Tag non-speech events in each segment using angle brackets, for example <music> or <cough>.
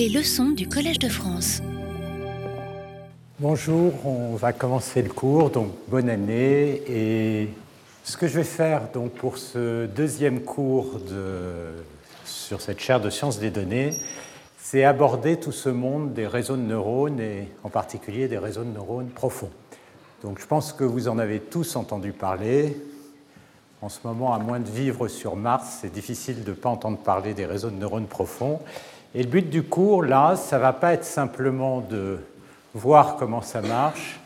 Les leçons du Collège de France. Bonjour, on va commencer le cours, donc bonne année. Et ce que je vais faire donc, pour ce deuxième cours de, sur cette chaire de sciences des données, c'est aborder tout ce monde des réseaux de neurones et en particulier des réseaux de neurones profonds. Donc je pense que vous en avez tous entendu parler. En ce moment, à moins de vivre sur Mars, c'est difficile de ne pas entendre parler des réseaux de neurones profonds. Et le but du cours, là, ça ne va pas être simplement de voir comment ça marche,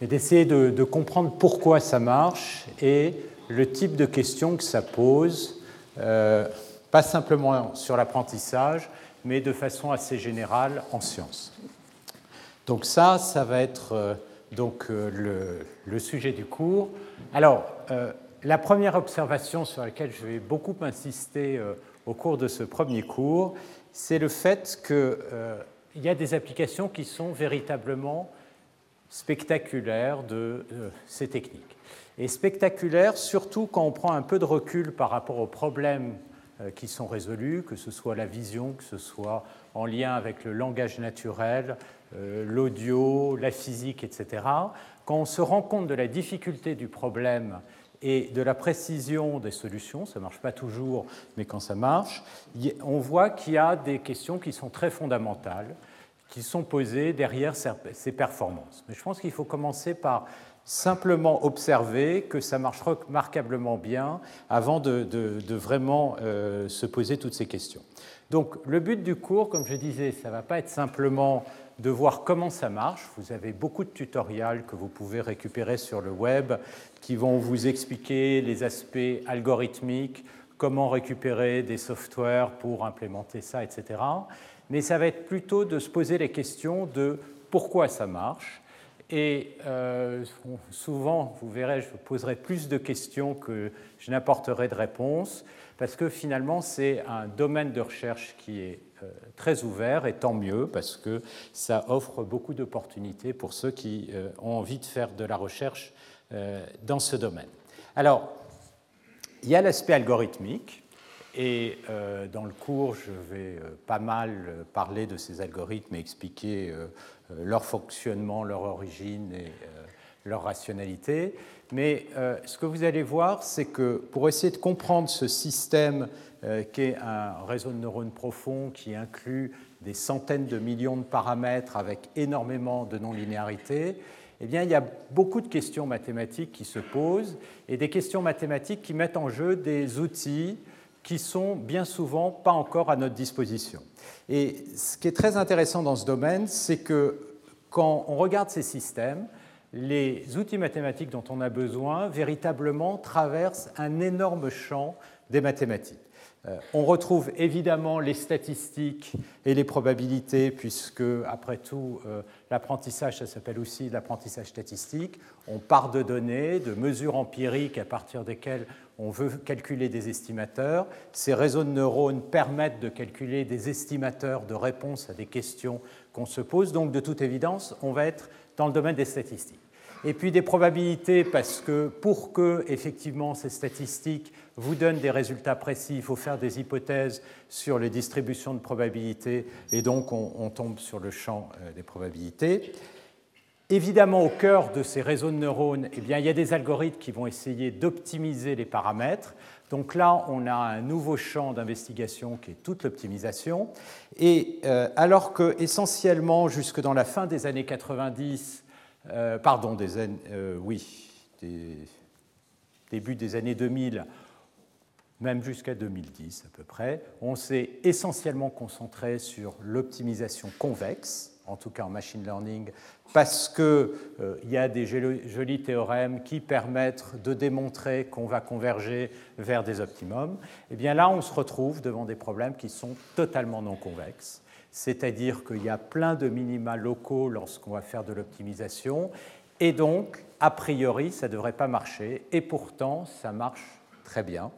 mais d'essayer de, comprendre pourquoi ça marche et le type de questions que ça pose, euh, pas simplement sur l'apprentissage, mais de façon assez générale en sciences. Donc ça, ça va être euh, donc, euh, le, sujet du cours. Alors, la première observation sur laquelle je vais beaucoup insister au cours de ce premier cours, c'est le fait qu'il euh, y a des applications qui sont véritablement spectaculaires de euh, ces techniques. Et spectaculaires surtout quand on prend un peu de recul par rapport aux problèmes qui sont résolus, que ce soit la vision, que ce soit en lien avec le langage naturel, l'audio, la physique, etc. Quand on se rend compte de la difficulté du problème et de la précision des solutions, ça ne marche pas toujours, mais quand ça marche, on voit qu'il y a des questions qui sont très fondamentales, qui sont posées derrière ces performances. Mais je pense qu'il faut commencer par simplement observer que ça marche remarquablement bien avant de, vraiment euh, se poser toutes ces questions. Donc le but du cours, comme je disais, ça ne va pas être simplement de voir comment ça marche. Vous avez beaucoup de tutoriels que vous pouvez récupérer sur le web qui vont vous expliquer les aspects algorithmiques, comment récupérer des softwares pour implémenter ça, etc. Mais ça va être plutôt de se poser les questions de pourquoi ça marche. Et euh, souvent, vous verrez, je vous poserai plus de questions que je n'apporterai de réponses, parce que finalement, c'est un domaine de recherche qui est euh, très ouvert, et tant mieux, parce que ça offre beaucoup d'opportunités pour ceux qui euh, ont envie de faire de la recherche euh, dans ce domaine. Alors, il y a l'aspect algorithmique, et dans le cours, je vais pas mal parler de ces algorithmes et expliquer leur fonctionnement, leur origine et leur rationalité. Mais ce que vous allez voir, c'est que pour essayer de comprendre ce système euh, qui est un réseau de neurones profonds qui inclut des centaines de millions de paramètres avec énormément de non-linéarité, eh bien, il y a beaucoup de questions mathématiques qui se posent et des questions mathématiques qui mettent en jeu des outils qui sont bien souvent pas encore à notre disposition. Et ce qui est très intéressant dans ce domaine, c'est que quand on regarde ces systèmes, les outils mathématiques dont on a besoin véritablement traversent un énorme champ des mathématiques. Euh, on retrouve évidemment les statistiques et les probabilités, puisque, après tout, euh, l'apprentissage, ça s'appelle aussi l'apprentissage statistique. On part de données, de mesures empiriques à partir desquelles on veut calculer des estimateurs. Ces réseaux de neurones permettent de calculer des estimateurs de réponses à des questions qu'on se pose. Donc, de toute évidence, on va être dans le domaine des statistiques. Et puis des probabilités, parce que pour que, effectivement, ces statistiques vous donne des résultats précis, il faut faire des hypothèses sur les distributions de probabilités, et donc on, tombe sur le champ euh, des probabilités. Évidemment, au cœur de ces réseaux de neurones, eh bien, il y a des algorithmes qui vont essayer d'optimiser les paramètres. Donc là, on a un nouveau champ d'investigation qui est toute l'optimisation. Et euh, alors que essentiellement, jusque dans la fin des années 90, euh, pardon, des années, oui, début des années 2000, même jusqu'à 2010 à peu près, on s'est essentiellement concentré sur l'optimisation convexe, en tout cas en machine learning, parce qu'il euh, y a des jolis théorèmes qui permettent de démontrer qu'on va converger vers des optimums. Et eh bien là, on se retrouve devant des problèmes qui sont totalement non convexes, c'est-à-dire qu'il y a plein de minima locaux lorsqu'on va faire de l'optimisation, et donc, a priori, ça ne devrait pas marcher, et pourtant, ça marche très bien.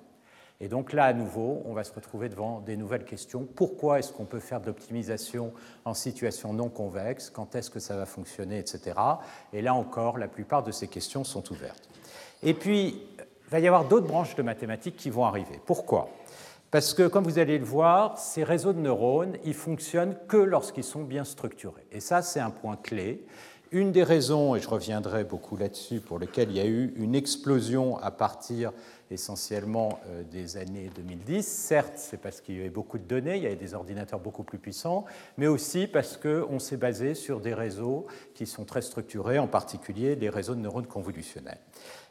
Et donc là, à nouveau, on va se retrouver devant des nouvelles questions. Pourquoi est-ce qu'on peut faire de l'optimisation en situation non convexe? Quand est-ce que ça va fonctionner, etc. Et là encore, la plupart de ces questions sont ouvertes. Et puis, il va y avoir d'autres branches de mathématiques qui vont arriver. Pourquoi? Parce que, comme vous allez le voir, ces réseaux de neurones, ils fonctionnent que lorsqu'ils sont bien structurés. Et ça, c'est un point clé. Une des raisons, et je reviendrai beaucoup là-dessus, pour lesquelles il y a eu une explosion à partir essentiellement euh, des années 2010. Certes, c'est parce qu'il y avait beaucoup de données, il y avait des ordinateurs beaucoup plus puissants, mais aussi parce qu'on s'est basé sur des réseaux qui sont très structurés, en particulier des réseaux de neurones convolutionnels.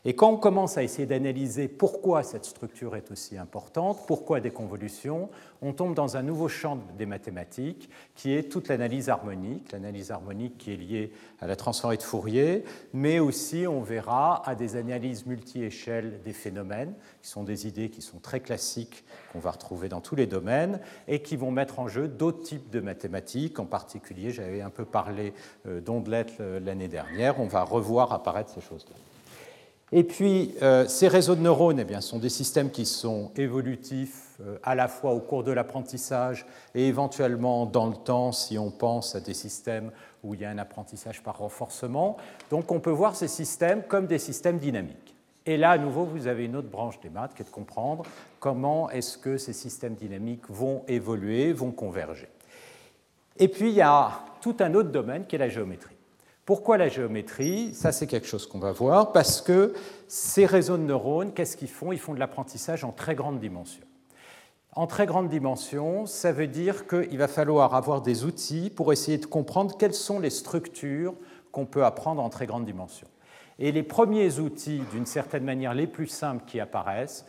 Et quand on commence à essayer d'analyser pourquoi cette structure est aussi importante, pourquoi des convolutions, on tombe dans un nouveau champ des mathématiques qui est toute l'analyse harmonique, l'analyse harmonique qui est liée à la transformée de Fourier, mais aussi, on verra, à des analyses multi-échelles des phénomènes, qui sont des idées qui sont très classiques, qu'on va retrouver dans tous les domaines, et qui vont mettre en jeu d'autres types de mathématiques, en particulier, j'avais un peu parlé euh, d'ondelettes euh, l'année dernière, on va revoir apparaître ces choses-là. Et puis, euh, ces réseaux de neurones eh bien, sont des systèmes qui sont évolutifs euh, à la fois au cours de l'apprentissage et éventuellement dans le temps si on pense à des systèmes où il y a un apprentissage par renforcement. Donc on peut voir ces systèmes comme des systèmes dynamiques. Et là, à nouveau, vous avez une autre branche des maths qui est de comprendre comment est-ce que ces systèmes dynamiques vont évoluer, vont converger. Et puis, il y a tout un autre domaine qui est la géométrie. Pourquoi la géométrie? Ça, c'est quelque chose qu'on va voir, parce que ces réseaux de neurones, qu'est-ce qu'ils font? Ils font de l'apprentissage en très grande dimension. En très grande dimension, ça veut dire qu'il va falloir avoir des outils pour essayer de comprendre quelles sont les structures qu'on peut apprendre en très grande dimension. Et les premiers outils, d'une certaine manière les plus simples qui apparaissent,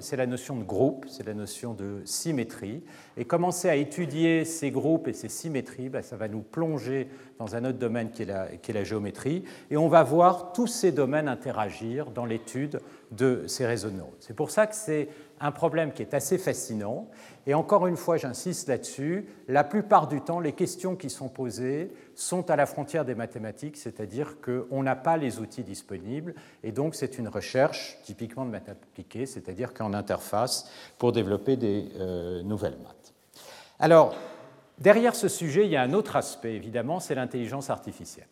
c'est la notion de groupe, c'est la notion de symétrie. Et commencer à étudier ces groupes et ces symétries, ben, ça va nous plonger dans un autre domaine qui est, la, qui est la géométrie. Et on va voir tous ces domaines interagir dans l'étude de ces réseaux de neurones. C'est pour ça que c'est un problème qui est assez fascinant. Et encore une fois, j'insiste là-dessus, la plupart du temps, les questions qui sont posées sont à la frontière des mathématiques, c'est-à-dire qu'on n'a pas les outils disponibles, et donc c'est une recherche typiquement de maths appliquées, c'est-à-dire qu'en interface pour développer des euh, nouvelles maths. Alors, derrière ce sujet, il y a un autre aspect, évidemment, c'est l'intelligence artificielle.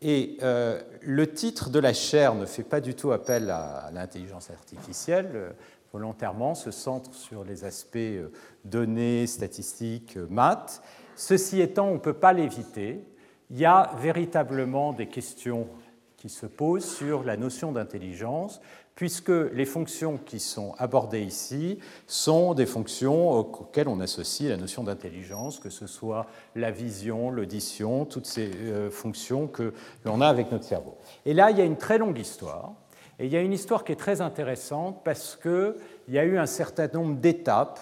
Et euh, le titre de la chaire ne fait pas du tout appel à l'intelligence artificielle volontairement se centre sur les aspects euh, données, statistiques, euh, maths. Ceci étant, on ne peut pas l'éviter. Il y a véritablement des questions qui se posent sur la notion d'intelligence, puisque les fonctions qui sont abordées ici sont des fonctions auxquelles on associe la notion d'intelligence, que ce soit la vision, l'audition, toutes ces euh, fonctions que l'on a avec notre cerveau. Et là, il y a une très longue histoire et il y a une histoire qui est très intéressante parce qu'il y a eu un certain nombre d'étapes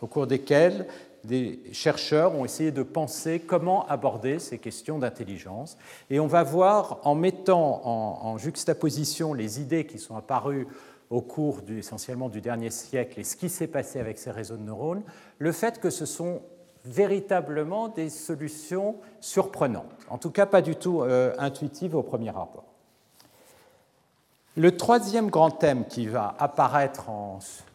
au cours desquelles des chercheurs ont essayé de penser comment aborder ces questions d'intelligence. Et on va voir, en mettant en, juxtaposition les idées qui sont apparues au cours essentiellement du dernier siècle et ce qui s'est passé avec ces réseaux de neurones, le fait que ce sont véritablement des solutions surprenantes, en tout cas pas du tout euh, intuitives au premier rapport. Le troisième grand thème qui va apparaître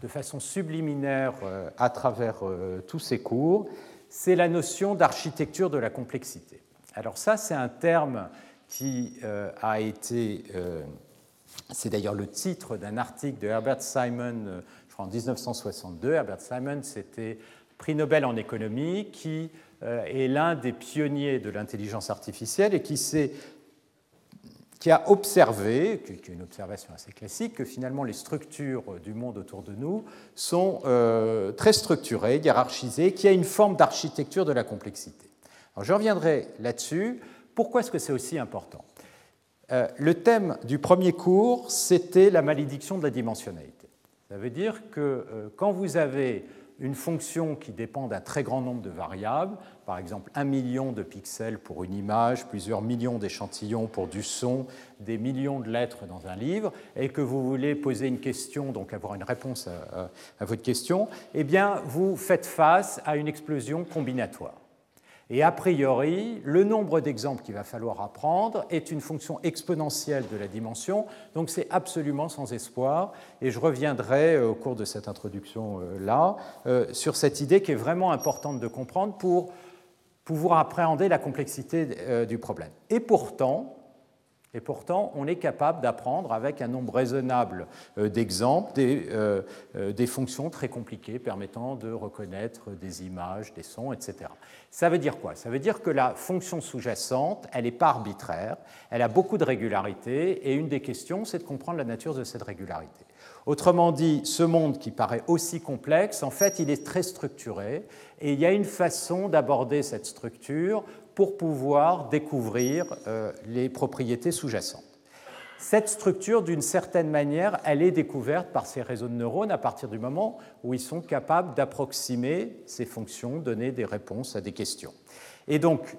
de façon subliminaire euh, à travers euh, tous ces cours, c'est la notion d'architecture de la complexité. Alors ça, c'est un terme qui euh, a été, c'est d'ailleurs le titre d'un article de Herbert Simon, je crois en 1962. Herbert Simon, c'était prix Nobel en économie, qui est l'un des pionniers de l'intelligence artificielle et qui s'est qui a observé, qui est une observation assez classique, que finalement les structures du monde autour de nous sont euh, très structurées, hiérarchisées, qu'il y a une forme d'architecture de la complexité. Alors je reviendrai là-dessus. Pourquoi est-ce que c'est aussi important? Euh, Le thème du premier cours, c'était la malédiction de la dimensionnalité. Ça veut dire que euh, quand vous avez une fonction qui dépend d'un très grand nombre de variables, par exemple un million de pixels pour une image, plusieurs millions d'échantillons pour du son, des millions de lettres dans un livre, et que vous voulez poser une question, donc avoir une réponse à, votre question, eh bien vous faites face à une explosion combinatoire. Et a priori, le nombre d'exemples qu'il va falloir apprendre est une fonction exponentielle de la dimension, donc c'est absolument sans espoir. Et je reviendrai euh, au cours de cette introduction-là euh, euh, sur cette idée qui est vraiment importante de comprendre pour pouvoir appréhender la complexité du problème. Et pourtant, on est capable d'apprendre avec un nombre raisonnable euh, d'exemples euh, euh, des, fonctions très compliquées permettant de reconnaître des images, des sons, etc. Ça veut dire quoi? Ça veut dire que la fonction sous-jacente, elle n'est pas arbitraire, elle a beaucoup de régularité, et une des questions, c'est de comprendre la nature de cette régularité. Autrement dit, ce monde qui paraît aussi complexe, en fait, il est très structuré, et il y a une façon d'aborder cette structure pour pouvoir découvrir euh, les propriétés sous-jacentes. Cette structure, d'une certaine manière, elle est découverte par ces réseaux de neurones à partir du moment où ils sont capables d'approximer ces fonctions, donner des réponses à des questions. Et donc,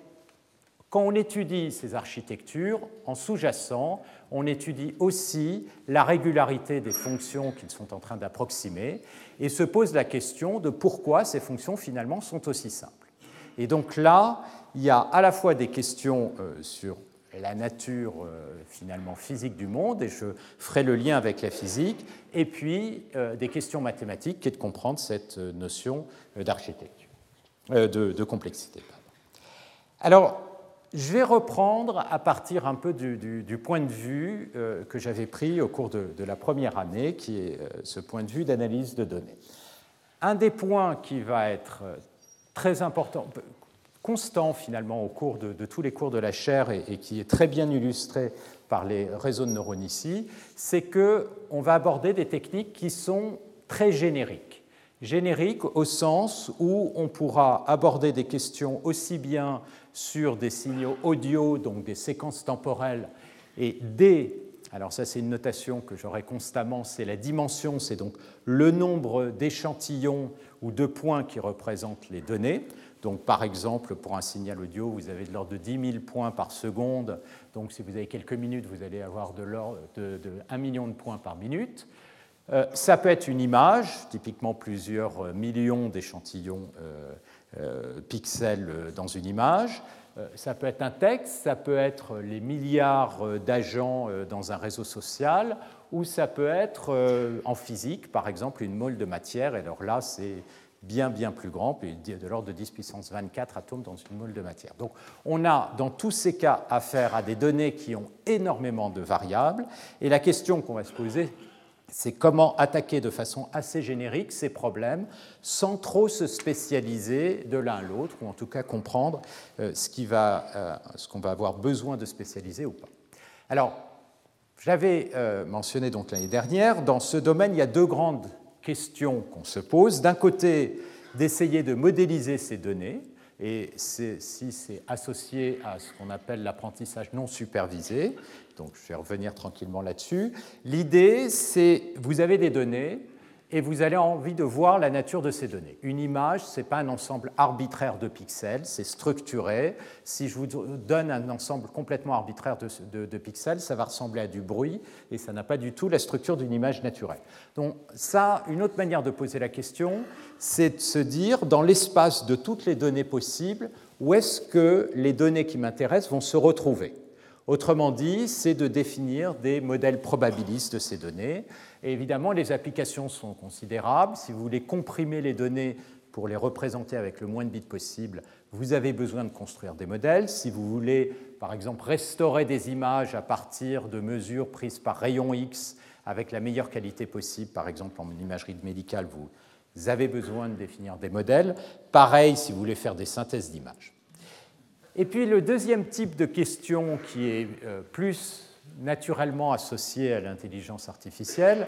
quand on étudie ces architectures, en sous-jacent, on étudie aussi la régularité des fonctions qu'ils sont en train d'approximer et se pose la question de pourquoi ces fonctions finalement sont aussi simples. Et donc là, il y a à la fois des questions euh, sur la nature euh, finalement physique du monde, et je ferai le lien avec la physique, et puis euh, des questions mathématiques qui est de comprendre cette notion d'architecture, de, complexité. Alors, je vais reprendre à partir un peu du, point de vue que j'avais pris au cours de, la première année, qui est ce point de vue d'analyse de données. Un des points qui va être très important, constant finalement au cours de, tous les cours de la chaire et, qui est très bien illustré par les réseaux de neurones ici, c'est qu'on va aborder des techniques qui sont très génériques. Génériques au sens où on pourra aborder des questions aussi bien sur des signaux audio, donc des séquences temporelles, et des alors ça c'est une notation que j'aurai constamment, c'est la dimension, c'est donc le nombre d'échantillons ou de points qui représentent les données. Donc, par exemple, pour un signal audio, vous avez de l'ordre de 10 000 points par seconde. Donc, si vous avez quelques minutes, vous allez avoir de l'ordre de, 1 million de points par minute. Euh, ça peut être une image, typiquement plusieurs millions d'échantillons euh, pixels dans une image. Euh, ça peut être un texte, ça peut être les milliards d'agents dans un réseau social, ou ça peut être en physique, par exemple, une molle de matière. Et alors là, c'est bien bien plus grand, de l'ordre de 10 puissance 24 atomes dans une moule de matière. Donc on a dans tous ces cas affaire à des données qui ont énormément de variables, et la question qu'on va se poser, c'est comment attaquer de façon assez générique ces problèmes sans trop se spécialiser de l'un à l'autre, ou en tout cas comprendre euh, euh, ce qu'on va avoir besoin de spécialiser ou pas. Alors, j'avais euh, mentionné donc l'année dernière, dans ce domaine, il y a deux grandes question qu'on se pose. D'un côté, d'essayer de modéliser ces données, et si c'est associé à ce qu'on appelle l'apprentissage non supervisé, donc je vais revenir tranquillement là-dessus, l'idée c'est, vous avez des données, et vous allez envie de voir la nature de ces données. Une image, ce n'est pas un ensemble arbitraire de pixels, c'est structuré. Si je vous donne un ensemble complètement arbitraire de, pixels, ça va ressembler à du bruit et ça n'a pas du tout la structure d'une image naturelle. Donc ça, une autre manière de poser la question, c'est de se dire, dans l'espace de toutes les données possibles, où est-ce que les données qui m'intéressent vont se retrouver? Autrement dit, c'est de définir des modèles probabilistes de ces données. Et évidemment, les applications sont considérables. Si vous voulez comprimer les données pour les représenter avec le moins de bits possible, vous avez besoin de construire des modèles. Si vous voulez, par exemple, restaurer des images à partir de mesures prises par rayon X avec la meilleure qualité possible, par exemple en imagerie médicale, vous avez besoin de définir des modèles. Pareil si vous voulez faire des synthèses d'images. Et puis le deuxième type de question qui est euh, plus naturellement associé à l'intelligence artificielle,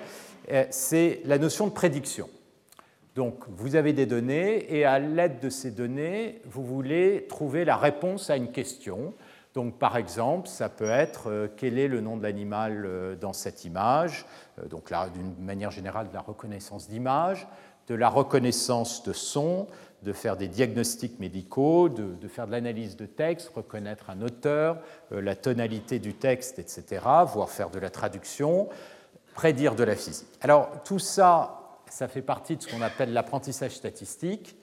euh, c'est la notion de prédiction. Donc vous avez des données et à l'aide de ces données, vous voulez trouver la réponse à une question. Donc par exemple, ça peut être euh, quel est le nom de l'animal dans cette image, donc d'une manière générale de la reconnaissance d'image, de la reconnaissance de son, de faire des diagnostics médicaux, de, faire de l'analyse de texte, reconnaître un auteur, euh, la tonalité du texte, etc., voire faire de la traduction, prédire de la physique. Alors tout ça, ça fait partie de ce qu'on appelle l'apprentissage statistique.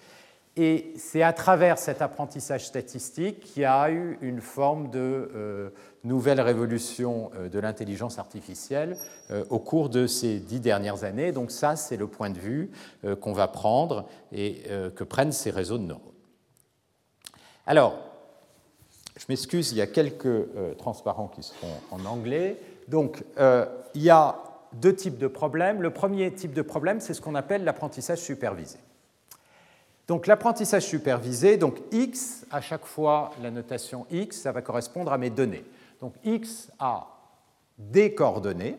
Et c'est à travers cet apprentissage statistique qu'il y a eu une forme de euh, nouvelle révolution euh, de l'intelligence artificielle euh, au cours de ces dix dernières années. Donc ça, c'est le point de vue qu'on va prendre et que prennent ces réseaux de neurones. Alors, je m'excuse, il y a quelques transparents qui seront en anglais. Donc, il y a deux types de problèmes. Le premier type de problème, c'est ce qu'on appelle l'apprentissage supervisé. Donc l'apprentissage supervisé, donc x, à chaque fois la notation x, ça va correspondre à mes données. Donc x a des coordonnées.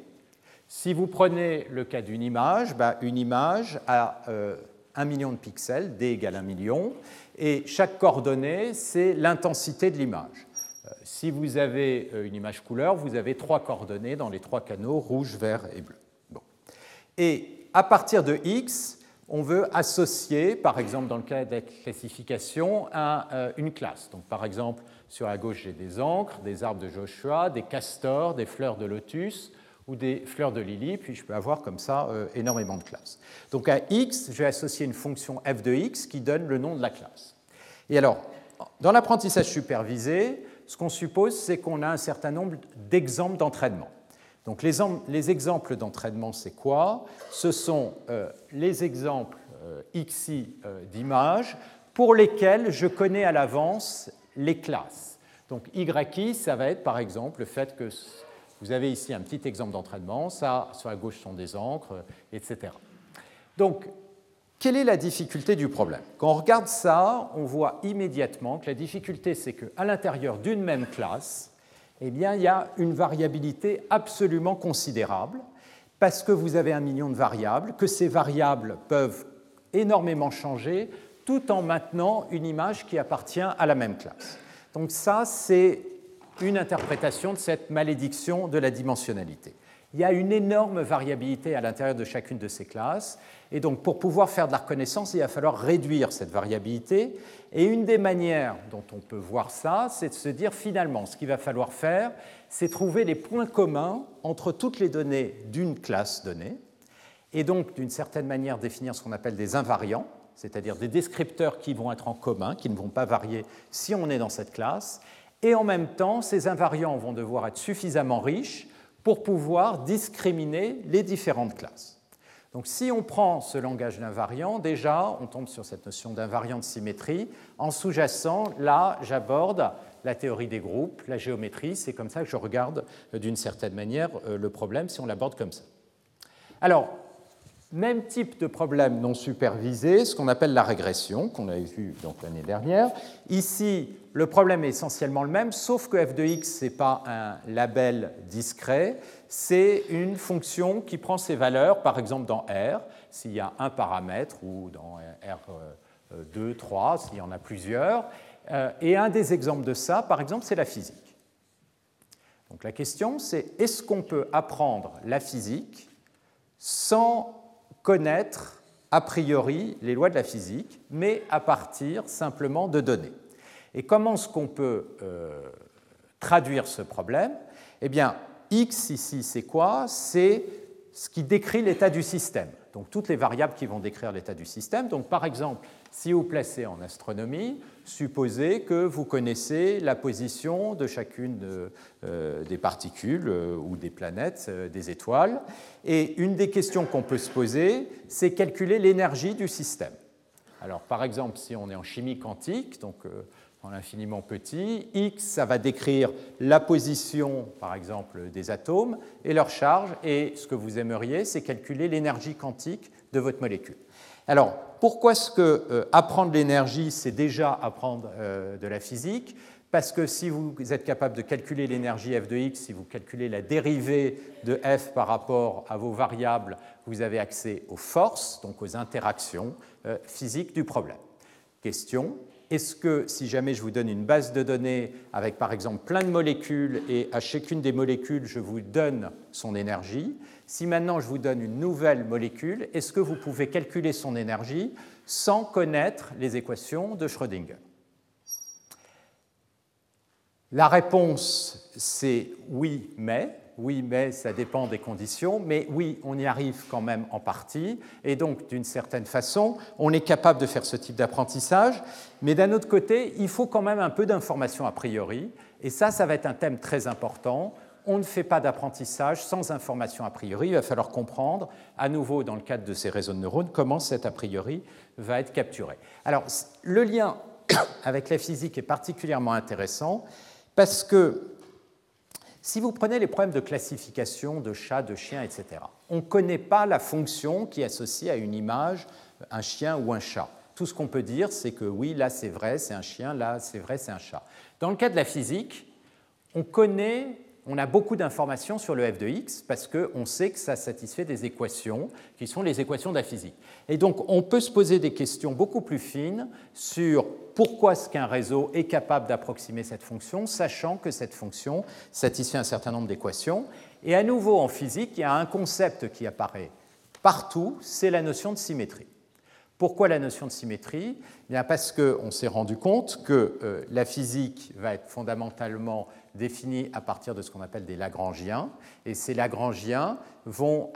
Si vous prenez le cas d'une image, bah, une image a euh, un million de pixels, d égale un million, et chaque coordonnée, c'est l'intensité de l'image. Euh, si vous avez euh, une image couleur, vous avez trois coordonnées dans les trois canaux, rouge, vert et bleu. Et à partir de x, on veut associer, par exemple dans le cas de la classification, à euh, une classe. Donc par exemple, sur la gauche, j'ai des encres, des arbres de Joshua, des castors, des fleurs de lotus ou des fleurs de lily, puis je peux avoir comme ça euh, énormément de classes. Donc à x, je vais associer une fonction f de x qui donne le nom de la classe. Et alors, dans l'apprentissage supervisé, ce qu'on suppose, c'est qu'on a un certain nombre d'exemples d'entraînement. Donc les, exemples d'entraînement, c'est quoi? Ce sont euh, les exemples euh, XI euh, d'images pour lesquels je connais à l'avance les classes. Donc YI, ça va être par exemple le fait que vous avez ici un petit exemple d'entraînement, ça sur la gauche sont des encres, etc. Donc, quelle est la difficulté du problème? Quand on regarde ça, on voit immédiatement que la difficulté, c'est qu'à l'intérieur d'une même classe, eh bien, il y a une variabilité absolument considérable parce que vous avez un million de variables, que ces variables peuvent énormément changer tout en maintenant une image qui appartient à la même classe. Donc ça, c'est une interprétation de cette malédiction de la dimensionnalité. Il y a une énorme variabilité à l'intérieur de chacune de ces classes, et donc pour pouvoir faire de la reconnaissance, il va falloir réduire cette variabilité, et une des manières dont on peut voir ça, c'est de se dire finalement, ce qu'il va falloir faire, c'est trouver les points communs entre toutes les données d'une classe donnée, et donc d'une certaine manière définir ce qu'on appelle des invariants, c'est-à-dire des descripteurs qui vont être en commun, qui ne vont pas varier si on est dans cette classe, et en même temps, ces invariants vont devoir être suffisamment riches pour pouvoir discriminer les différentes classes. Donc si on prend ce langage d'invariant, déjà, on tombe sur cette notion d'invariant de symétrie. En sous-jacent, là, j'aborde la théorie des groupes, la géométrie. C'est comme ça que je regarde euh, d'une certaine manière euh, le problème si on l'aborde comme ça. Alors, même type de problème non supervisé, ce qu'on appelle la régression, qu'on avait vu l'année dernière. Ici, le problème est essentiellement le même, sauf que f de x, ce n'est pas un label discret, c'est une fonction qui prend ses valeurs, par exemple dans R, s'il y a un paramètre, ou dans R2, 3, s'il y en a plusieurs. Euh, et un des exemples de ça, par exemple, c'est la physique. Donc la question, c'est est-ce qu'on peut apprendre la physique sans connaître a priori les lois de la physique, mais à partir simplement de données. Et comment est-ce qu'on peut euh, traduire ce problème? Eh bien, X ici, c'est quoi? C'est ce qui décrit l'état du système. Donc toutes les variables qui vont décrire l'état du système. Donc par exemple, si vous placez en astronomie, supposez que vous connaissez la position de chacune euh, des particules euh, ou des planètes, euh, des étoiles. Et une des questions qu'on peut se poser, c'est calculer l'énergie du système. Alors par exemple, si on est en chimie quantique, donc en infiniment petit, X, ça va décrire la position, par exemple, des atomes et leur charge, et ce que vous aimeriez, c'est calculer l'énergie quantique de votre molécule. Alors, pourquoi est-ce que euh, apprendre l'énergie, c'est déjà apprendre euh, de la physique? Parce que si vous êtes capable de calculer l'énergie f de x, si vous calculez la dérivée de f par rapport à vos variables, vous avez accès aux forces, donc aux interactions euh, physiques du problème. Question est-ce que si jamais je vous donne une base de données avec par exemple plein de molécules et à chacune des molécules je vous donne son énergie, si maintenant je vous donne une nouvelle molécule, est-ce que vous pouvez calculer son énergie sans connaître les équations de Schrödinger? La réponse, c'est oui, mais. Oui, mais ça dépend des conditions, mais oui, on y arrive quand même en partie, et donc d'une certaine façon, on est capable de faire ce type d'apprentissage, mais d'un autre côté, il faut quand même un peu d'information a priori, et ça, ça va être un thème très important on ne fait pas d'apprentissage sans information a priori. Il va falloir comprendre, à nouveau dans le cadre de ces réseaux de neurones, comment cet a priori va être capturé. Alors, le lien <coughs> avec la physique est particulièrement intéressant Parce que si vous prenez les problèmes de classification de chats, de chiens, etc., on ne connaît pas la fonction qui est associée à une image, un chien ou un chat. Tout ce qu'on peut dire, c'est que oui, là c'est vrai, c'est un chien, là c'est vrai, c'est un chat. Dans le cas de la physique, on connaît on a beaucoup d'informations sur le f de x parce qu'on sait que ça satisfait des équations qui sont les équations de la physique. Et donc on peut se poser des questions beaucoup plus fines sur pourquoi est-ce qu'un réseau est capable d'approximer cette fonction, sachant que cette fonction satisfait un certain nombre d'équations. Et à nouveau en physique, il y a un concept qui apparaît partout, c'est la notion de symétrie. Pourquoi la notion de symétrie? Eh Bien Parce qu'on s'est rendu compte que euh, la physique va être fondamentalement définis à partir de ce qu'on appelle des Lagrangiens. Et ces Lagrangiens vont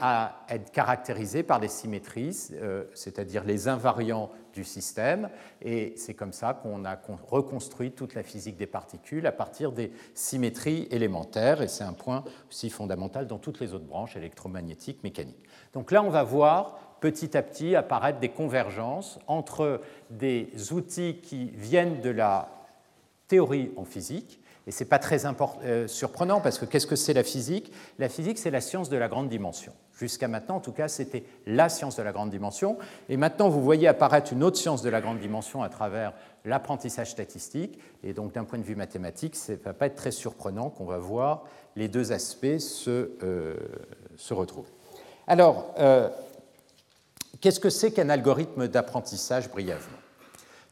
être caractérisés par les symétries, euh, c'est-à-dire les invariants du système. Et c'est comme ça qu'on a reconstruit toute la physique des particules à partir des symétries élémentaires. Et c'est un point aussi fondamental dans toutes les autres branches électromagnétiques, mécaniques. Donc là, on va voir petit à petit apparaître des convergences entre des outils qui viennent de la théorie en physique et ce n'est pas très euh, surprenant parce que qu'est-ce que c'est la physique? La physique, c'est la science de la grande dimension. Jusqu'à maintenant, en tout cas, c'était la science de la grande dimension. Et maintenant, vous voyez apparaître une autre science de la grande dimension à travers l'apprentissage statistique. Et donc, d'un point de vue mathématique, ça ne va pas être très surprenant qu'on va voir les deux aspects se, euh, se retrouver. Alors, euh, qu'est-ce que c'est qu'un algorithme d'apprentissage brièvement?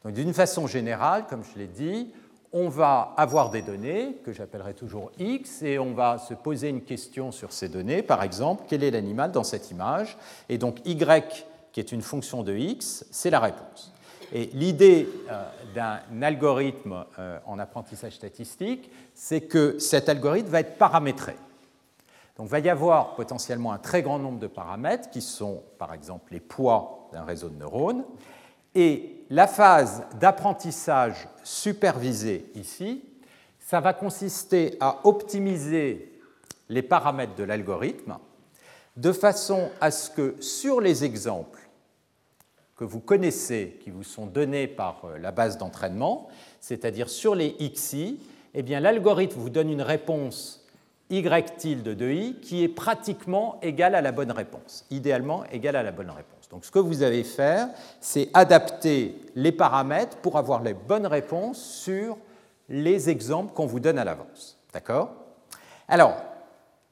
D'une façon générale, comme je l'ai dit, on va avoir des données que j'appellerai toujours X et on va se poser une question sur ces données. Par exemple, quel est l'animal dans cette image? Et donc Y, qui est une fonction de X, c'est la réponse. Et l'idée euh, d'un algorithme euh, en apprentissage statistique, c'est que cet algorithme va être paramétré. Donc il va y avoir potentiellement un très grand nombre de paramètres qui sont par exemple les poids d'un réseau de neurones. Et la phase d'apprentissage supervisé ici, ça va consister à optimiser les paramètres de l'algorithme de façon à ce que sur les exemples que vous connaissez, qui vous sont donnés par euh, la base d'entraînement, c'est-à-dire sur les XI, eh l'algorithme vous donne une réponse y tilde de i qui est pratiquement égale à la bonne réponse, idéalement égale à la bonne réponse. Donc ce que vous allez faire, c'est adapter les paramètres pour avoir les bonnes réponses sur les exemples qu'on vous donne à l'avance. D'accord? Alors,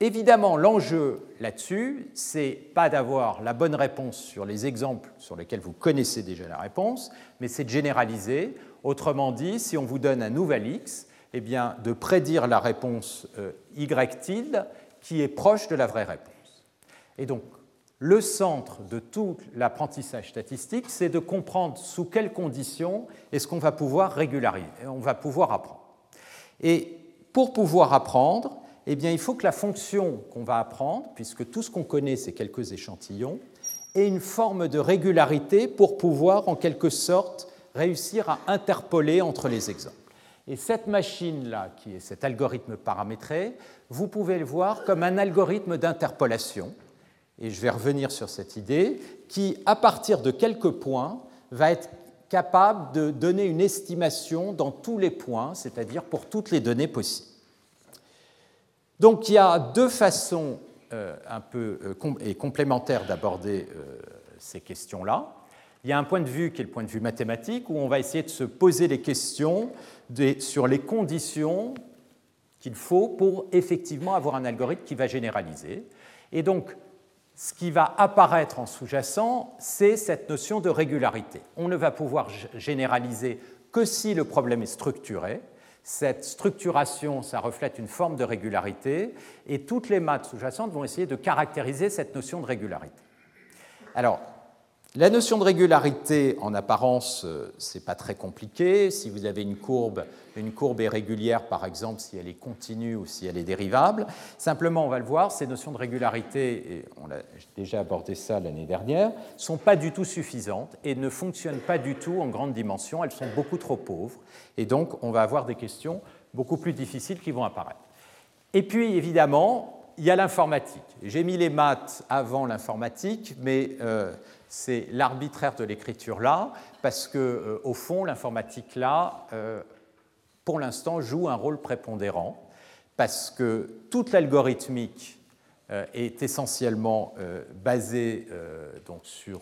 évidemment, l'enjeu là-dessus, c'est pas d'avoir la bonne réponse sur les exemples sur lesquels vous connaissez déjà la réponse, mais c'est de généraliser. Autrement dit, si on vous donne un nouvel x, eh bien, de prédire la réponse euh, y tilde qui est proche de la vraie réponse. Et donc, le centre de tout l'apprentissage statistique, c'est de comprendre sous quelles conditions est-ce qu'on va pouvoir régulariser, on va pouvoir apprendre. Et pour pouvoir apprendre, eh bien, il faut que la fonction qu'on va apprendre, puisque tout ce qu'on connaît, c'est quelques échantillons, ait une forme de régularité pour pouvoir, en quelque sorte, réussir à interpoler entre les exemples. Et cette machine-là, qui est cet algorithme paramétré, vous pouvez le voir comme un algorithme d'interpolation et je vais revenir sur cette idée, qui, à partir de quelques points, va être capable de donner une estimation dans tous les points, c'est-à-dire pour toutes les données possibles. Donc il y a deux façons euh, un peu euh, et complémentaires d'aborder euh, ces questions-là. Il y a un point de vue qui est le point de vue mathématique, où on va essayer de se poser les questions sur les conditions qu'il faut pour effectivement avoir un algorithme qui va généraliser. Et donc, ce qui va apparaître en sous-jacent, c'est cette notion de régularité. On ne va pouvoir généraliser que si le problème est structuré. Cette structuration, ça reflète une forme de régularité, et toutes les maths sous-jacentes vont essayer de caractériser cette notion de régularité. Alors, la notion de régularité, en apparence, euh, ce n'est pas très compliqué. Si vous avez une courbe, une courbe est régulière, par exemple, si elle est continue ou si elle est dérivable. Simplement, on va le voir, ces notions de régularité, et on a déjà abordé ça l'année dernière, sont pas du tout suffisantes et ne fonctionnent pas du tout en grande dimension. Elles sont beaucoup trop pauvres. Et donc, on va avoir des questions beaucoup plus difficiles qui vont apparaître. Et puis, évidemment, il y a l'informatique. J'ai mis les maths avant l'informatique, mais euh, c'est l'arbitraire de l'écriture là, parce que, euh, au fond, l'informatique là, euh, pour l'instant, joue un rôle prépondérant parce que toute l'algorithmique euh, est essentiellement basée donc sur,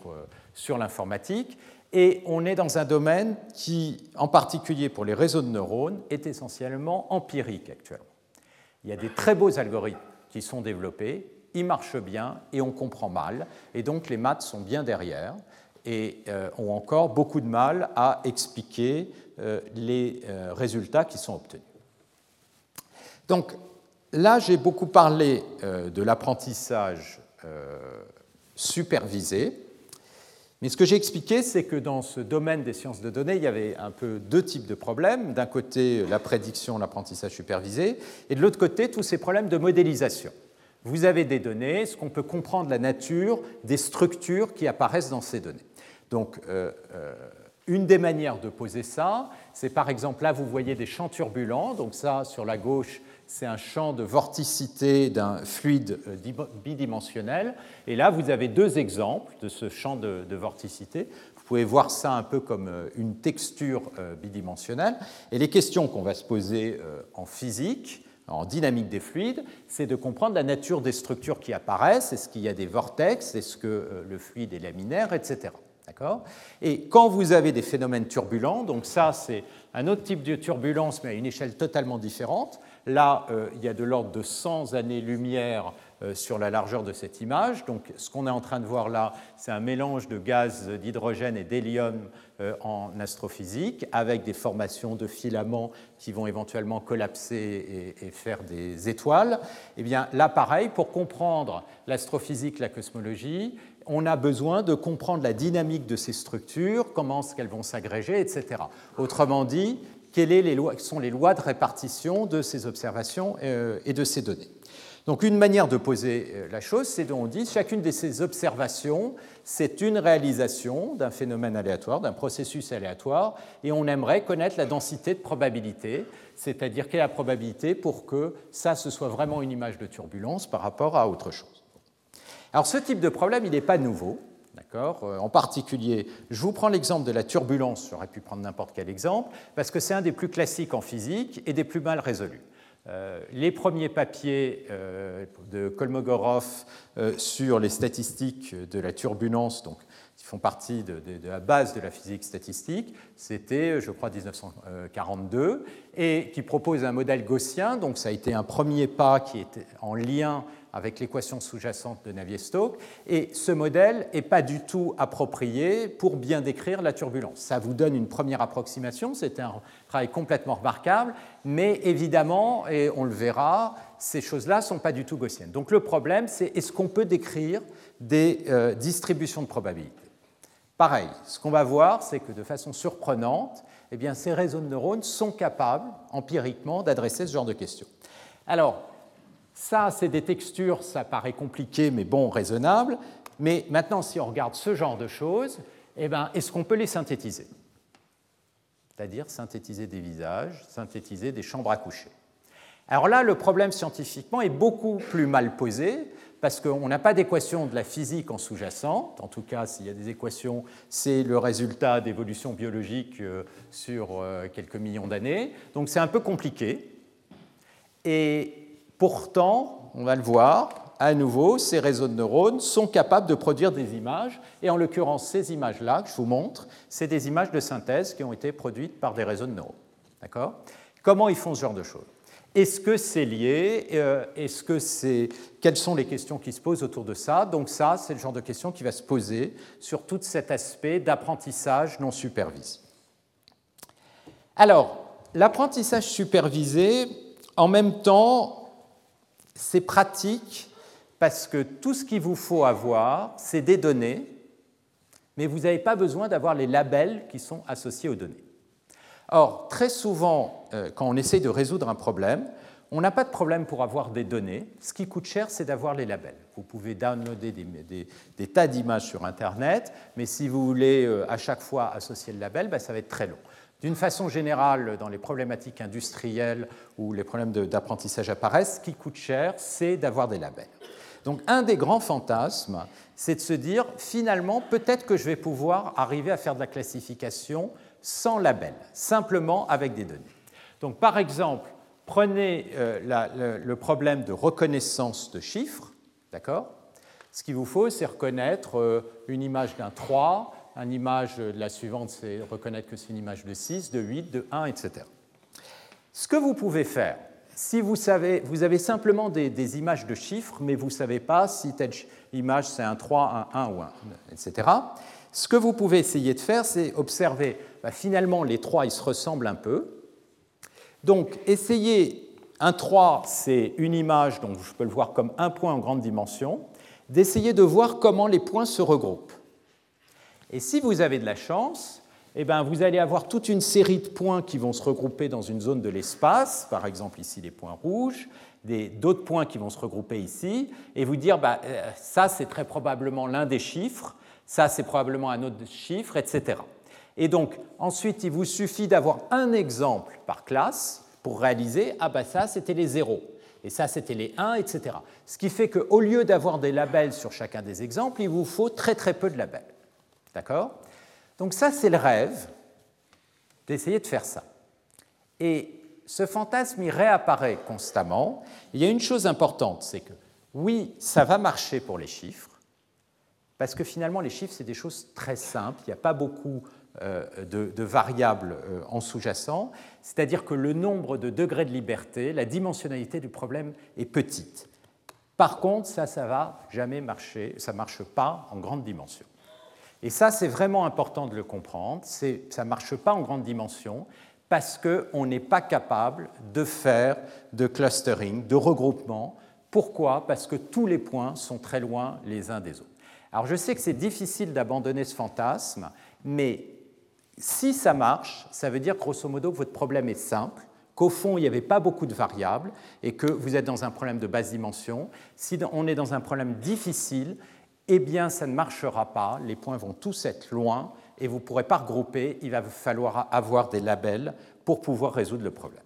sur l'informatique et on est dans un domaine qui, en particulier pour les réseaux de neurones, est essentiellement empirique actuellement. Il y a des très beaux algorithmes qui sont développés, ils marchent bien et on comprend mal, et donc les maths sont bien derrière et euh, ont encore beaucoup de mal à expliquer euh, les euh, résultats qui sont obtenus. Donc là, j'ai beaucoup parlé de l'apprentissage supervisé, mais ce que j'ai expliqué, c'est que dans ce domaine des sciences de données, il y avait un peu deux types de problèmes. D'un côté, la prédiction, l'apprentissage supervisé, et de l'autre côté, tous ces problèmes de modélisation. Vous avez des données, ce qu'on peut comprendre la nature des structures qui apparaissent dans ces données. Donc, euh, euh, une des manières de poser ça, c'est par exemple, là, vous voyez des champs turbulents. Donc ça, sur la gauche, c'est un champ de vorticité d'un fluide euh, bidimensionnel. Et là, vous avez deux exemples de ce champ de, vorticité. Vous pouvez voir ça un peu comme une texture bidimensionnelle. Et les questions qu'on va se poser en physique, en dynamique des fluides, c'est de comprendre la nature des structures qui apparaissent. Est-ce qu'il y a des vortex Est-ce que le fluide est laminaire Etc. Et quand vous avez des phénomènes turbulents, donc ça c'est un autre type de turbulence mais à une échelle totalement différente, Là, euh, il y a de l'ordre de 100 années-lumière euh, sur la largeur de cette image. Donc, ce qu'on est en train de voir là, c'est un mélange de gaz d'hydrogène et d'hélium euh, en astrophysique, avec des formations de filaments qui vont éventuellement collapser et, faire des étoiles. Eh bien, là, pareil, pour comprendre l'astrophysique, la cosmologie, on a besoin de comprendre la dynamique de ces structures, comment qu'elles vont s'agréger, etc. Autrement dit, quelles sont les lois de répartition de ces observations euh, et de ces données. Donc une manière de poser euh, la chose, c'est qu'on dit chacune de ces observations, c'est une réalisation d'un phénomène aléatoire, d'un processus aléatoire, et on aimerait connaître la densité de probabilité, c'est-à-dire quelle est la probabilité pour que ça, ce soit vraiment une image de turbulence par rapport à autre chose. Alors ce type de problème, il n'est pas nouveau. Euh, en particulier, je vous prends l'exemple de la turbulence, j'aurais pu prendre n'importe quel exemple, parce que c'est un des plus classiques en physique et des plus mal résolus. Euh, les premiers papiers euh, de Kolmogorov sur les statistiques de la turbulence, donc, qui font partie de, de, la base de la physique statistique, c'était, je crois, 1942, et qui propose un modèle gaussien. Donc, ça a été un premier pas qui était en lien avec l'équation sous-jacente de Navier-Stokes. Et ce modèle n'est pas du tout approprié pour bien décrire la turbulence. Ça vous donne une première approximation, c'est un travail complètement remarquable, mais évidemment, et on le verra, ces choses-là ne sont pas du tout gaussiennes. Donc le problème, c'est est-ce qu'on peut décrire des euh, distributions de probabilité? Pareil, ce qu'on va voir, c'est que de façon surprenante, eh bien, ces réseaux de neurones sont capables, empiriquement, d'adresser ce genre de questions. Alors, ça, c'est des textures, ça paraît compliqué, mais bon, raisonnable. Mais maintenant, si on regarde ce genre de choses, eh ben, est-ce qu'on peut les synthétiser? C'est-à-dire synthétiser des visages, synthétiser des chambres à coucher. Alors là, le problème scientifiquement est beaucoup plus mal posé, parce qu'on n'a pas d'équation de la physique en sous-jacente. En tout cas, s'il y a des équations, c'est le résultat d'évolution biologique euh, sur euh, quelques millions d'années. Donc c'est un peu compliqué. Et Pourtant, on va le voir, à nouveau, ces réseaux de neurones sont capables de produire des images, et en l'occurrence, ces images-là que je vous montre, c'est des images de synthèse qui ont été produites par des réseaux de neurones. D'accord? Comment ils font ce genre de choses? Est-ce que c'est lié? Euh, Est-ce que c'est? Quelles sont les questions qui se posent autour de ça? Donc ça, c'est le genre de questions qui va se poser sur tout cet aspect d'apprentissage non supervisé. Alors, l'apprentissage supervisé, en même temps, c'est pratique parce que tout ce qu'il vous faut avoir, c'est des données, mais vous n'avez pas besoin d'avoir les labels qui sont associés aux données. Or, très souvent, euh, quand on essaye de résoudre un problème, on n'a pas de problème pour avoir des données. Ce qui coûte cher, c'est d'avoir les labels. Vous pouvez downloader des, tas d'images sur Internet, mais si vous voulez euh, à chaque fois associer le label, ben, ça va être très long. D'une façon générale, dans les problématiques industrielles où les problèmes d'apprentissage apparaissent, ce qui coûte cher, c'est d'avoir des labels. Donc un des grands fantasmes, c'est de se dire, finalement, peut-être que je vais pouvoir arriver à faire de la classification sans label, simplement avec des données. Donc par exemple, prenez euh, le, problème de reconnaissance de chiffres, d'accord? Ce qu'il vous faut, c'est reconnaître euh, une image d'un 3, une image de la suivante, c'est reconnaître que c'est une image de 6, de 8, de 1, etc. Ce que vous pouvez faire, si vous savez, vous avez simplement des, images de chiffres, mais vous ne savez pas si telle image c'est un 3, un 1 ou un, etc. Ce que vous pouvez essayer de faire, c'est observer, bah, finalement les 3 ils se ressemblent un peu. Donc essayez, un 3 c'est une image, donc je peux le voir comme un point en grande dimension, d'essayer de voir comment les points se regroupent. Et si vous avez de la chance, eh bien, vous allez avoir toute une série de points qui vont se regrouper dans une zone de l'espace, par exemple ici les points rouges, d'autres points qui vont se regrouper ici, et vous dire, bah, euh, ça c'est très probablement l'un des chiffres, ça c'est probablement un autre chiffre, etc. Et donc ensuite, il vous suffit d'avoir un exemple par classe pour réaliser, ah bah ça c'était les zéros, et ça c'était les 1, etc. Ce qui fait qu'au lieu d'avoir des labels sur chacun des exemples, il vous faut très très peu de labels. D'accord? Donc ça, c'est le rêve d'essayer de faire ça. Et ce fantasme, il réapparaît constamment. Il y a une chose importante, c'est que oui, ça va marcher pour les chiffres, parce que finalement, les chiffres, c'est des choses très simples. Il n'y a pas beaucoup euh, de, variables euh, en sous-jacent, c'est-à-dire que le nombre de degrés de liberté, la dimensionnalité du problème est petite. Par contre, ça, ça va jamais marcher, ça ne marche pas en grande dimension. Et ça, c'est vraiment important de le comprendre. Ça ne marche pas en grande dimension parce qu'on n'est pas capable de faire de clustering, de regroupement. Pourquoi? Parce que tous les points sont très loin les uns des autres. Alors je sais que c'est difficile d'abandonner ce fantasme, mais si ça marche, ça veut dire grosso modo que votre problème est simple, qu'au fond, il n'y avait pas beaucoup de variables et que vous êtes dans un problème de basse dimension. Si on est dans un problème difficile, eh bien ça ne marchera pas, les points vont tous être loin et vous ne pourrez pas regrouper, il va falloir avoir des labels pour pouvoir résoudre le problème.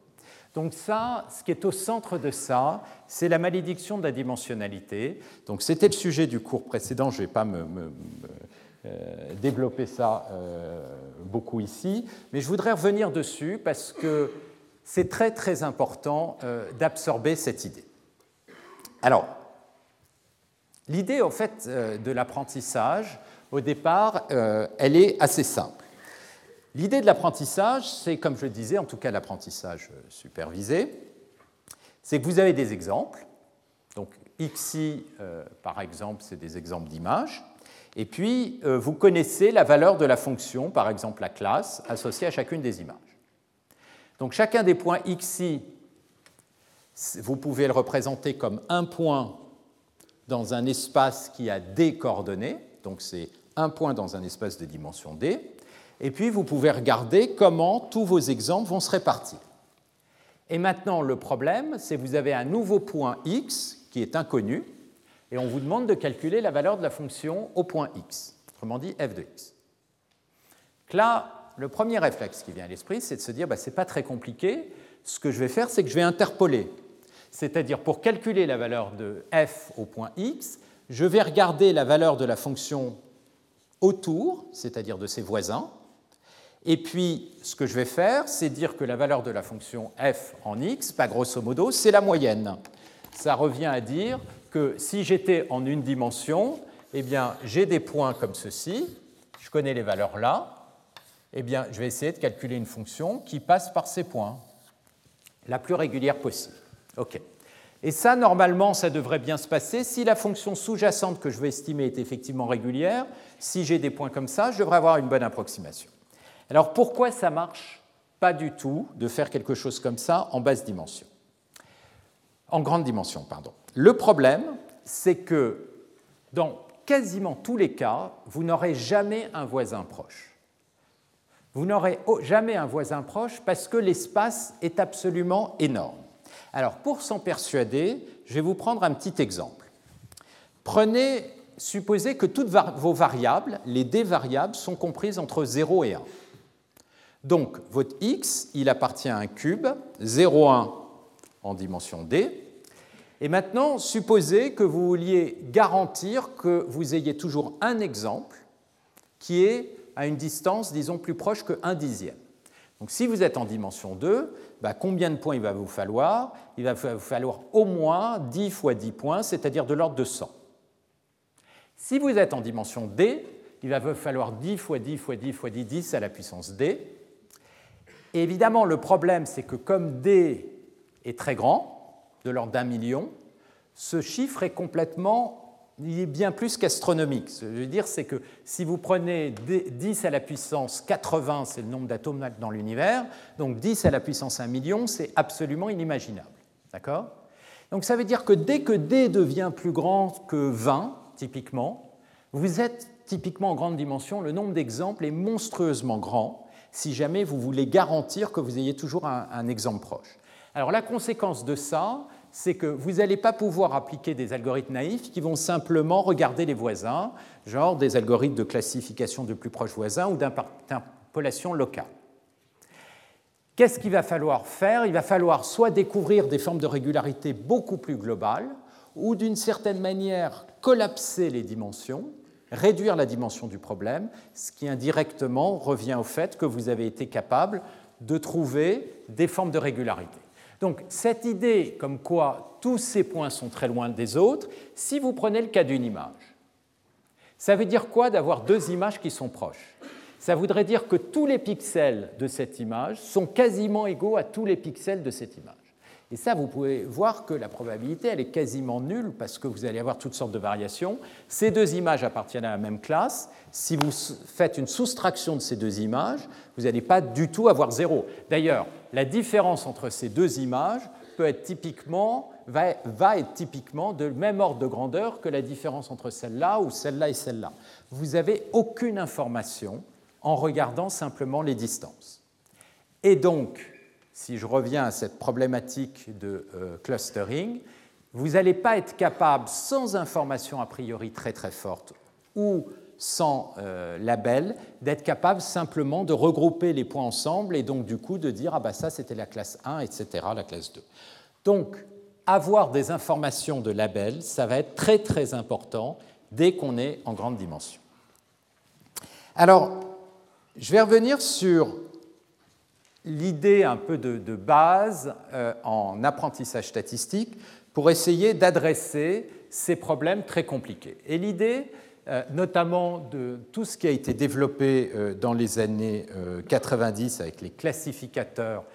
Donc ça, ce qui est au centre de ça, c'est la malédiction de la dimensionnalité. Donc c'était le sujet du cours précédent, je ne vais pas me, euh, développer ça euh, beaucoup ici, mais je voudrais revenir dessus parce que c'est très très important euh, d'absorber cette idée. Alors, L'idée, en fait, euh, de l'apprentissage, au départ, euh, elle est assez simple. L'idée de l'apprentissage, c'est, comme je le disais, en tout cas l'apprentissage euh, supervisé, c'est que vous avez des exemples. Donc, XI, par exemple, c'est des exemples d'images. Et puis, vous connaissez la valeur de la fonction, par exemple la classe, associée à chacune des images. Donc, chacun des points XI, vous pouvez le représenter comme un point dans un espace qui a d coordonnées, donc c'est un point dans un espace de dimension d, et puis vous pouvez regarder comment tous vos exemples vont se répartir. Et maintenant, le problème, c'est que vous avez un nouveau point x qui est inconnu, et on vous demande de calculer la valeur de la fonction au point x, autrement dit f de x. là, le premier réflexe qui vient à l'esprit, c'est de se dire, bah, ce n'est pas très compliqué, ce que je vais faire, c'est que je vais interpoler c'est-à-dire pour calculer la valeur de f au point x, je vais regarder la valeur de la fonction autour, c'est-à-dire de ses voisins, et puis ce que je vais faire, c'est dire que la valeur de la fonction f en x, pas grosso modo, c'est la moyenne. Ça revient à dire que si j'étais en une dimension, eh bien j'ai des points comme ceci, je connais les valeurs là, eh bien je vais essayer de calculer une fonction qui passe par ces points, la plus régulière possible. OK. Et ça, normalement, ça devrait bien se passer. Si la fonction sous-jacente que je veux estimer est effectivement régulière, si j'ai des points comme ça, je devrais avoir une bonne approximation. Alors pourquoi ça marche pas du tout de faire quelque chose comme ça en basse dimension? En grande dimension, pardon. Le problème, c'est que dans quasiment tous les cas, vous n'aurez jamais un voisin proche. Vous n'aurez jamais un voisin proche parce que l'espace est absolument énorme. Alors, pour s'en persuader, je vais vous prendre un petit exemple. Prenez, supposez que toutes vos variables, les d variables, sont comprises entre 0 et 1. Donc, votre x, il appartient à un cube, 0, 1 en dimension d. Et maintenant, supposez que vous vouliez garantir que vous ayez toujours un exemple qui est à une distance, disons, plus proche que 1 dixième. Donc si vous êtes en dimension 2, bah, combien de points il va vous falloir? Il va vous falloir au moins 10 fois 10 points, c'est-à-dire de l'ordre de 100. Si vous êtes en dimension D, il va vous falloir 10 fois 10 fois 10 fois 10, 10 à la puissance D. Évidemment, le problème, c'est que comme D est très grand, de l'ordre d'un million, ce chiffre est complètement il est bien plus qu'astronomique. Ce que je veux dire, c'est que si vous prenez 10 à la puissance 80, c'est le nombre d'atomes dans l'univers, donc 10 à la puissance 1 million, c'est absolument inimaginable. D'accord? Donc ça veut dire que dès que D devient plus grand que 20, typiquement, vous êtes typiquement en grande dimension, le nombre d'exemples est monstrueusement grand si jamais vous voulez garantir que vous ayez toujours un, un exemple proche. Alors la conséquence de ça, c'est que vous n'allez pas pouvoir appliquer des algorithmes naïfs qui vont simplement regarder les voisins, genre des algorithmes de classification de plus proches voisins ou d'interpolation locale. Qu'est-ce qu'il va falloir faire? Il va falloir soit découvrir des formes de régularité beaucoup plus globales, ou d'une certaine manière collapser les dimensions, réduire la dimension du problème, ce qui indirectement revient au fait que vous avez été capable de trouver des formes de régularité. Donc cette idée comme quoi tous ces points sont très loin des autres, si vous prenez le cas d'une image, ça veut dire quoi d'avoir deux images qui sont proches? Ça voudrait dire que tous les pixels de cette image sont quasiment égaux à tous les pixels de cette image. Et ça, vous pouvez voir que la probabilité, elle est quasiment nulle parce que vous allez avoir toutes sortes de variations. Ces deux images appartiennent à la même classe. Si vous faites une soustraction de ces deux images, vous n'allez pas du tout avoir zéro. D'ailleurs, la différence entre ces deux images peut être typiquement, va, va être typiquement de même ordre de grandeur que la différence entre celle-là ou celle-là et celle-là. Vous n'avez aucune information en regardant simplement les distances. Et donc, si je reviens à cette problématique de euh, clustering, vous n'allez pas être capable, sans information a priori très très forte ou sans euh, label, d'être capable simplement de regrouper les points ensemble et donc du coup de dire ah bah ça c'était la classe 1, etc., la classe 2. Donc avoir des informations de label, ça va être très très important dès qu'on est en grande dimension. Alors, je vais revenir sur l'idée un peu de, base euh, en apprentissage statistique pour essayer d'adresser ces problèmes très compliqués. Et l'idée, euh, notamment de tout ce qui a été développé euh, dans les années 90 avec les classificateurs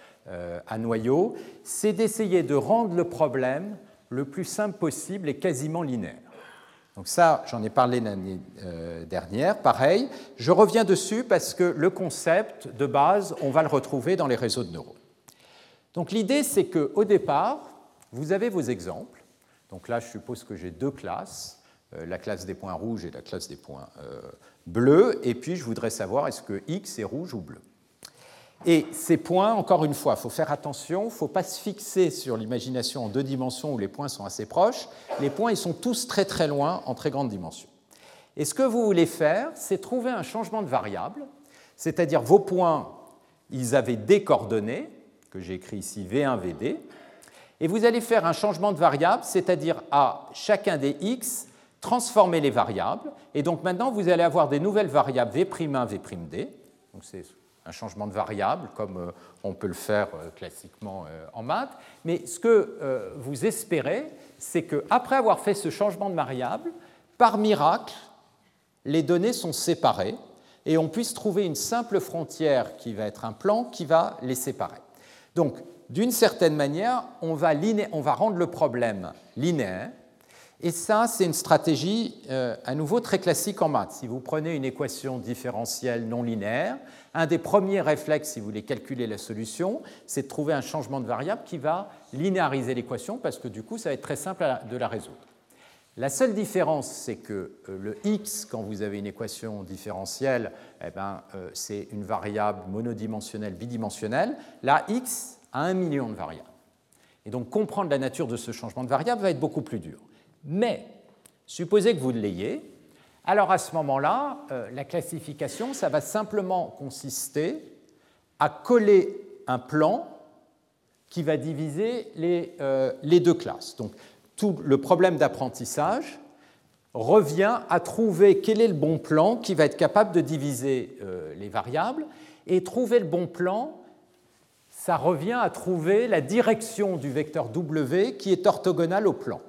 à noyaux, c'est d'essayer de rendre le problème le plus simple possible et quasiment linéaire. Donc ça, j'en ai parlé l'année euh, dernière. Pareil, je reviens dessus parce que le concept de base, on va le retrouver dans les réseaux de neurones. Donc l'idée, c'est qu'au départ, vous avez vos exemples. Donc là, je suppose que j'ai deux classes, euh, la classe des points rouges et la classe des points euh, bleus. Et puis, je voudrais savoir est-ce que X est rouge ou bleu? Et ces points, encore une fois, il faut faire attention, il ne faut pas se fixer sur l'imagination en deux dimensions où les points sont assez proches. Les points, ils sont tous très très loin en très grande dimension. Et ce que vous voulez faire, c'est trouver un changement de variable, c'est-à-dire vos points, ils avaient des coordonnées, que j'ai écrit ici V1, VD, et vous allez faire un changement de variable, c'est-à-dire à chacun des x, transformer les variables, et donc maintenant vous allez avoir des nouvelles variables V'1, V'd, donc c'est un changement de variable, comme euh, on peut le faire euh, classiquement euh, en maths. Mais ce que vous espérez, c'est qu'après avoir fait ce changement de variable, par miracle, les données sont séparées et on puisse trouver une simple frontière qui va être un plan qui va les séparer. Donc, d'une certaine manière, on va, on va, rendre le problème linéaire. Et ça, c'est une stratégie à nouveau très classique en maths. Si vous prenez une équation différentielle non linéaire, un des premiers réflexes, si vous voulez calculer la solution, c'est de trouver un changement de variable qui va linéariser l'équation, parce que du coup, ça va être très simple de la résoudre. La seule différence, c'est que euh, le x, quand vous avez une équation différentielle, eh ben, euh, c'est une variable monodimensionnelle bidimensionnelle. Là, x a un million de variables. Et donc, comprendre la nature de ce changement de variable va être beaucoup plus dur. Mais, supposez que vous l'ayez, alors à ce moment-là, euh, la classification, ça va simplement consister à coller un plan qui va diviser les, euh, deux classes. Donc tout le problème d'apprentissage revient à trouver quel est le bon plan qui va être capable de diviser euh, les variables. Et trouver le bon plan, ça revient à trouver la direction du vecteur W qui est orthogonale au plan.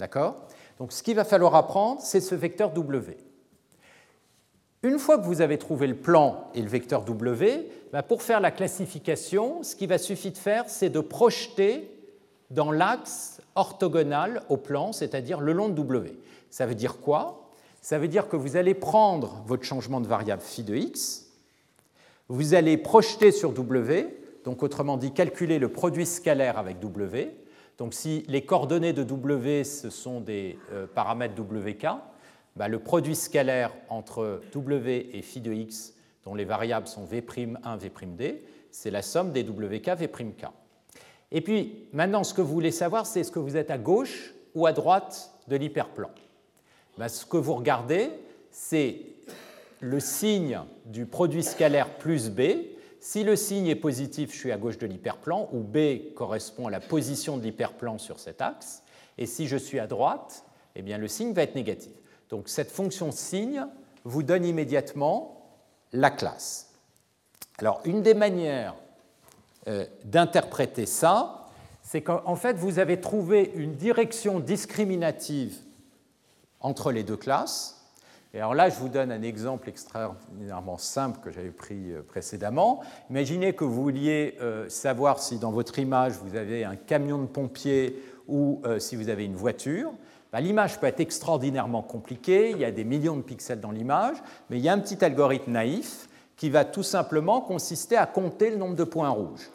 D'accord? Donc ce qu'il va falloir apprendre, c'est ce vecteur W. Une fois que vous avez trouvé le plan et le vecteur W, bah, pour faire la classification, ce qu'il va suffire de faire, c'est de projeter dans l'axe orthogonal au plan, c'est-à-dire le long de W. Ça veut dire quoi? Ça veut dire que vous allez prendre votre changement de variable phi de x, vous allez projeter sur W, donc autrement dit calculer le produit scalaire avec W. Donc si les coordonnées de W, ce sont des euh, paramètres WK, bah, le produit scalaire entre W et phi de x, dont les variables sont V'1, V'd, c'est la somme des WK, V'k. Et puis, maintenant, ce que vous voulez savoir, c'est est-ce que vous êtes à gauche ou à droite de l'hyperplan. Bah, ce que vous regardez, c'est le signe du produit scalaire plus B. Si le signe est positif, je suis à gauche de l'hyperplan, où B correspond à la position de l'hyperplan sur cet axe. Et si je suis à droite, eh bien, le signe va être négatif. Donc cette fonction signe vous donne immédiatement la classe. Alors une des manières euh, d'interpréter ça, c'est qu'en fait vous avez trouvé une direction discriminative entre les deux classes. Et alors là, je vous donne un exemple extraordinairement simple que j'avais pris euh, précédemment. Imaginez que vous vouliez euh, savoir si dans votre image vous avez un camion de pompiers ou si vous avez une voiture. Bah, l'image peut être extraordinairement compliquée, il y a des millions de pixels dans l'image, mais il y a un petit algorithme naïf qui va tout simplement consister à compter le nombre de points rouges.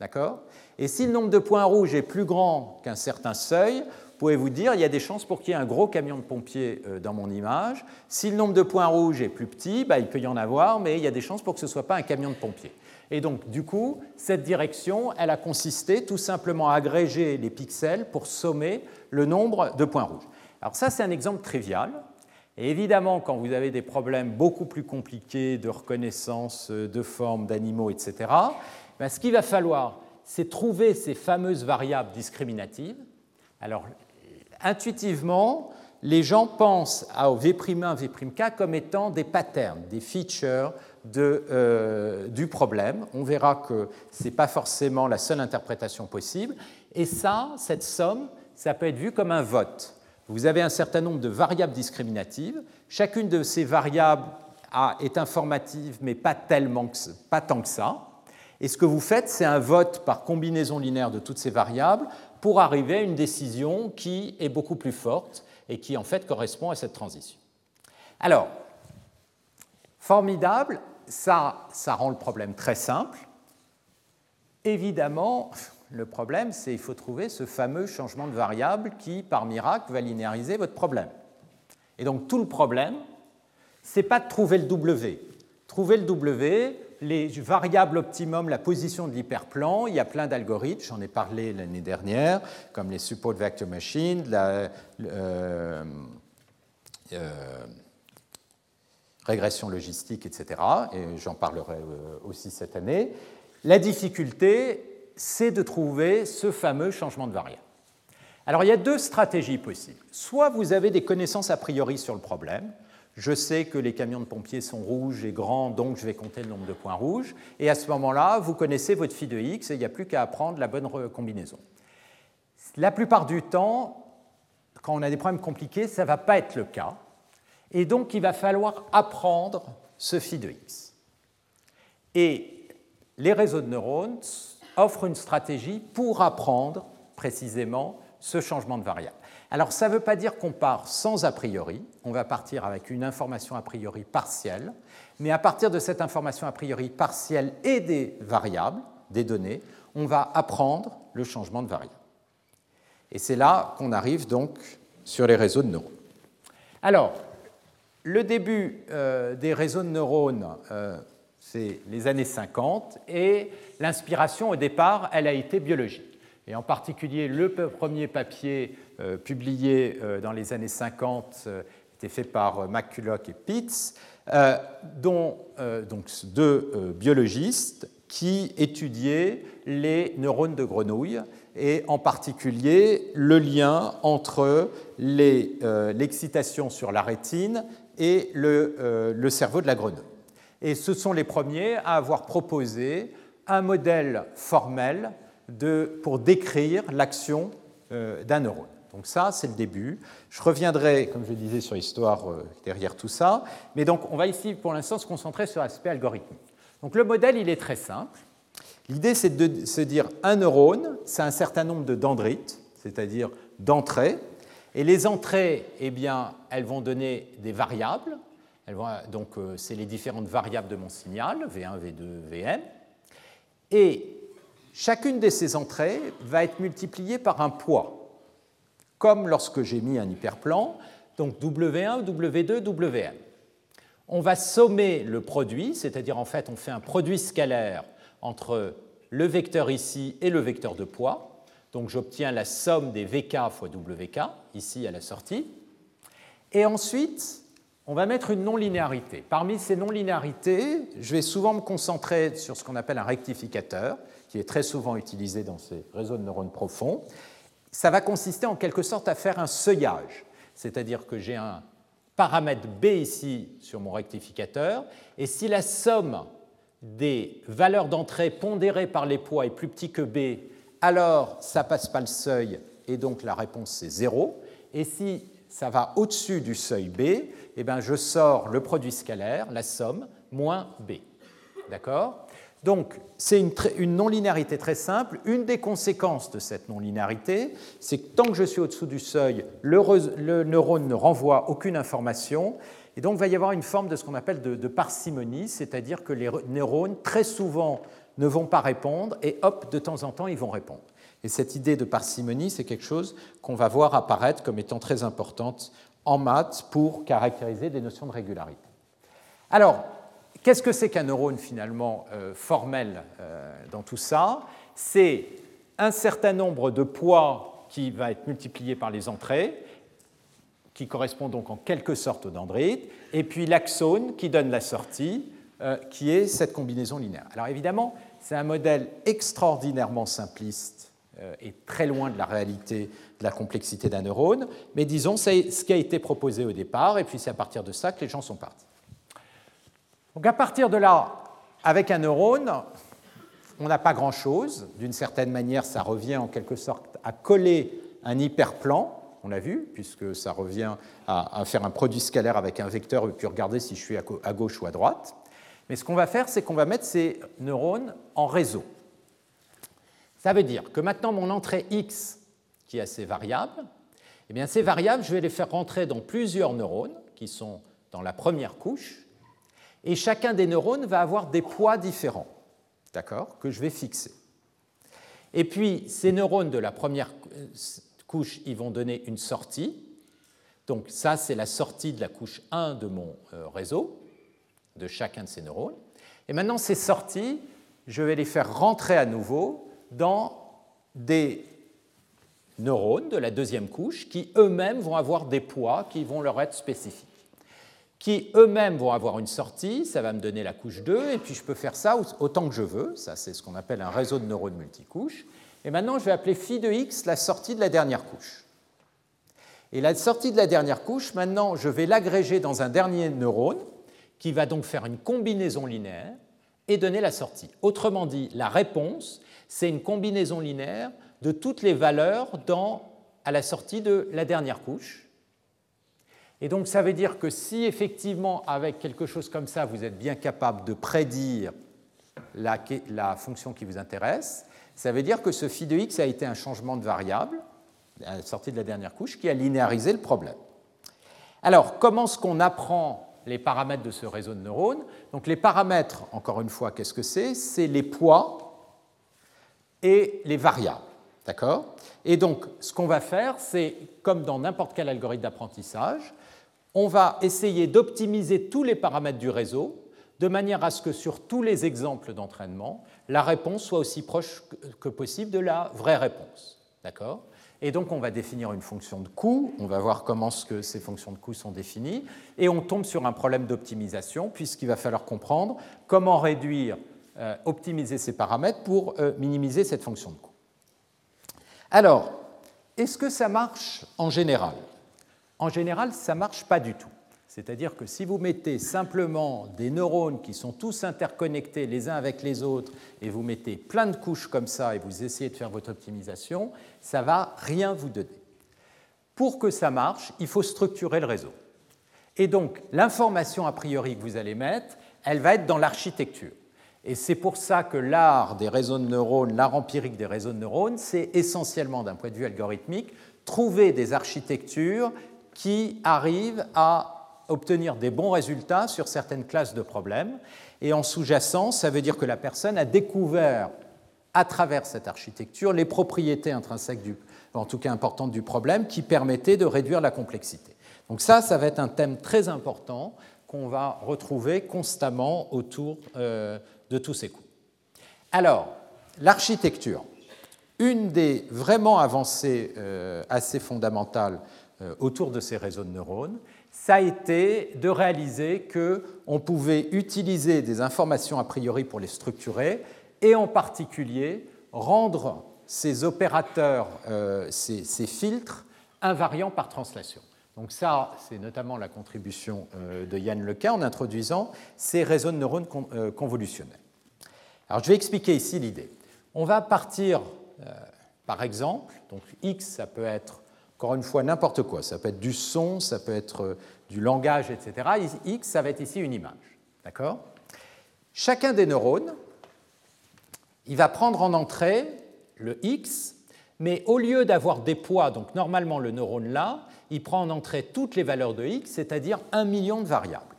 D'accord? Et si le nombre de points rouges est plus grand qu'un certain seuil, vous pouvez vous dire il y a des chances pour qu'il y ait un gros camion de pompiers euh, dans mon image. Si le nombre de points rouges est plus petit, bah, il peut y en avoir, mais il y a des chances pour que ce ne soit pas un camion de pompiers. Et donc, du coup, cette direction, elle a consisté tout simplement à agréger les pixels pour sommer le nombre de points rouges. Alors ça, c'est un exemple trivial. Et évidemment, quand vous avez des problèmes beaucoup plus compliqués de reconnaissance de formes d'animaux, etc., ben, ce qu'il va falloir, c'est trouver ces fameuses variables discriminatives. Alors, intuitivement, les gens pensent au V'1, V'K comme étant des patterns, des features euh, du problème. On verra que ce n'est pas forcément la seule interprétation possible. Et ça, cette somme, ça peut être vu comme un vote. Vous avez un certain nombre de variables discriminatives. Chacune de ces variables est informative, mais pas, tellement pas tant que ça. Et ce que vous faites, c'est un vote par combinaison linéaire de toutes ces variables pour arriver à une décision qui est beaucoup plus forte et qui en fait correspond à cette transition. Alors, formidable, ça, ça rend le problème très simple. Évidemment, le problème, c'est qu'il faut trouver ce fameux changement de variable qui, par miracle, va linéariser votre problème. Et donc tout le problème, c'est pas de trouver le W. Trouver le W, les variables optimum, la position de l'hyperplan, il y a plein d'algorithmes, j'en ai parlé l'année dernière, comme les support vector machines, la euh, euh, régression logistique, etc. Et j'en parlerai euh, aussi cette année. La difficulté, c'est de trouver ce fameux changement de variable. Alors il y a deux stratégies possibles. Soit vous avez des connaissances a priori sur le problème, je sais que les camions de pompiers sont rouges et grands, donc je vais compter le nombre de points rouges. Et à ce moment-là, vous connaissez votre phi de x et il n'y a plus qu'à apprendre la bonne combinaison. La plupart du temps, quand on a des problèmes compliqués, ça ne va pas être le cas. Et donc, il va falloir apprendre ce phi de x. Et les réseaux de neurones offrent une stratégie pour apprendre précisément ce changement de variable. Alors ça ne veut pas dire qu'on part sans a priori, on va partir avec une information a priori partielle, mais à partir de cette information a priori partielle et des variables, des données, on va apprendre le changement de variable. Et c'est là qu'on arrive donc sur les réseaux de neurones. Alors, le début euh, des réseaux de neurones, euh, c'est les années 50, et l'inspiration au départ, elle a été biologique. Et en particulier, le premier papier euh, publié euh, dans les années 50 euh, était fait par McCulloch et Pitts, dont donc deux biologistes qui étudiaient les neurones de grenouille et en particulier le lien entre l'excitation sur la rétine et le, le, cerveau de la grenouille. Et ce sont les premiers à avoir proposé un modèle formel pour décrire l'action euh, d'un neurone. Donc ça, c'est le début. Je reviendrai, comme je disais, sur l'histoire euh, derrière tout ça. Mais donc, on va ici, pour l'instant, se concentrer sur l'aspect algorithmique. Donc le modèle, il est très simple. L'idée, c'est de se dire un neurone, c'est un certain nombre de dendrites, c'est-à-dire d'entrées. Et les entrées, eh bien, elles vont donner des variables. donc, euh, c'est les différentes variables de mon signal, V1, V2, Vm. Et chacune de ces entrées va être multipliée par un poids comme lorsque j'ai mis un hyperplan, donc W1, W2, Wn. On va sommer le produit, c'est-à-dire en fait on fait un produit scalaire entre le vecteur ici et le vecteur de poids. Donc j'obtiens la somme des Vk fois Wk, ici à la sortie. Et ensuite, on va mettre une non-linéarité. Parmi ces non-linéarités, je vais souvent me concentrer sur ce qu'on appelle un rectificateur, qui est très souvent utilisé dans ces réseaux de neurones profonds ça va consister en quelque sorte à faire un seuillage, c'est-à-dire que j'ai un paramètre B ici sur mon rectificateur, et si la somme des valeurs d'entrée pondérées par les poids est plus petit que B, alors ça passe pas le seuil et donc la réponse c'est 0. Et si ça va au-dessus du seuil B, eh bien je sors le produit scalaire, la somme, moins B. D'accord? Donc, c'est une, non-linéarité très simple. Une des conséquences de cette non-linéarité, c'est que tant que je suis au-dessous du seuil, le, neurone ne renvoie aucune information. Et donc, il va y avoir une forme de ce qu'on appelle de, de parcimonie, c'est-à-dire que les neurones, très souvent, ne vont pas répondre, et hop, de temps en temps, ils vont répondre. Et cette idée de parcimonie, c'est quelque chose qu'on va voir apparaître comme étant très importante en maths pour caractériser des notions de régularité. Alors, Qu'est-ce que c'est qu'un neurone finalement euh, formel euh, dans tout ça? C'est un certain nombre de poids qui va être multiplié par les entrées, qui correspond donc en quelque sorte au dendrite, et puis l'axone qui donne la sortie, euh, qui est cette combinaison linéaire. Alors évidemment, c'est un modèle extraordinairement simpliste et très loin de la réalité de la complexité d'un neurone, mais disons, c'est ce qui a été proposé au départ, et puis c'est à partir de ça que les gens sont partis. Donc à partir de là, avec un neurone, on n'a pas grand-chose. D'une certaine manière, ça revient en quelque sorte à coller un hyperplan, on l'a vu, puisque ça revient à, faire un produit scalaire avec un vecteur et puis regarder si je suis à gauche ou à droite. Mais ce qu'on va faire, c'est qu'on va mettre ces neurones en réseau. Ça veut dire que maintenant, mon entrée x, qui a ces variables, eh bien, ces variables, je vais les faire rentrer dans plusieurs neurones qui sont dans la première couche, et chacun des neurones va avoir des poids différents, d'accord, que je vais fixer. Et puis, ces neurones de la première couche, ils vont donner une sortie. Donc ça, c'est la sortie de la couche 1 de mon euh, réseau, de chacun de ces neurones. Et maintenant, ces sorties, je vais les faire rentrer à nouveau dans des neurones de la deuxième couche qui eux-mêmes vont avoir des poids qui vont leur être spécifiques qui eux-mêmes vont avoir une sortie, ça va me donner la couche 2, et puis je peux faire ça autant que je veux, ça c'est ce qu'on appelle un réseau de neurones multicouches. Et maintenant je vais appeler phi de x la sortie de la dernière couche. Et la sortie de la dernière couche, maintenant je vais l'agréger dans un dernier neurone, qui va donc faire une combinaison linéaire et donner la sortie. Autrement dit, la réponse, c'est une combinaison linéaire de toutes les valeurs dans, à la sortie de la dernière couche, et donc ça veut dire que si effectivement avec quelque chose comme ça, vous êtes bien capable de prédire la, fonction qui vous intéresse, ça veut dire que ce phi de x a été un changement de variable à la sortie de la dernière couche qui a linéarisé le problème. Alors comment est-ce qu'on apprend les paramètres de ce réseau de neurones? Donc les paramètres, encore une fois, qu'est-ce que c'est? C'est les poids et les variables. D'accord? Et donc, ce qu'on va faire, c'est, comme dans n'importe quel algorithme d'apprentissage, on va essayer d'optimiser tous les paramètres du réseau de manière à ce que sur tous les exemples d'entraînement, la réponse soit aussi proche que possible de la vraie réponse. D'accord? Et donc on va définir une fonction de coût, on va voir comment que ces fonctions de coût sont définies, et on tombe sur un problème d'optimisation, puisqu'il va falloir comprendre comment réduire, euh, optimiser ces paramètres pour euh, minimiser cette fonction de coût. Alors, est-ce que ça marche en général? En général, ça ne marche pas du tout. C'est-à-dire que si vous mettez simplement des neurones qui sont tous interconnectés les uns avec les autres et vous mettez plein de couches comme ça et vous essayez de faire votre optimisation, ça va rien vous donner. Pour que ça marche, il faut structurer le réseau. Et donc, l'information a priori que vous allez mettre, elle va être dans l'architecture. Et c'est pour ça que l'art des réseaux de neurones, l'art empirique des réseaux de neurones, c'est essentiellement, d'un point de vue algorithmique, trouver des architectures qui arrivent à obtenir des bons résultats sur certaines classes de problèmes. Et en sous-jacent, ça veut dire que la personne a découvert à travers cette architecture les propriétés intrinsèques, en tout cas importantes du problème, qui permettaient de réduire la complexité. Donc ça, ça va être un thème très important qu'on va retrouver constamment autour euh, de tous ces coups. Alors, l'architecture. Une des vraiment avancées euh, assez fondamentales autour de ces réseaux de neurones, ça a été de réaliser qu'on pouvait utiliser des informations a priori pour les structurer et en particulier rendre ces opérateurs, ces, ces filtres, invariants par translation. Donc ça, c'est notamment la contribution euh, de Yann Lequin en introduisant ces réseaux de neurones euh, convolutionnels. Alors je vais expliquer ici l'idée. On va partir, euh, par exemple, donc X, ça peut être, encore une fois, n'importe quoi. Ça peut être du son, ça peut être du langage, etc. X, ça va être ici une image. D'accord? Chacun des neurones, il va prendre en entrée le X, mais au lieu d'avoir des poids, donc normalement le neurone là, il prend en entrée toutes les valeurs de x, c'est-à-dire un million de variables.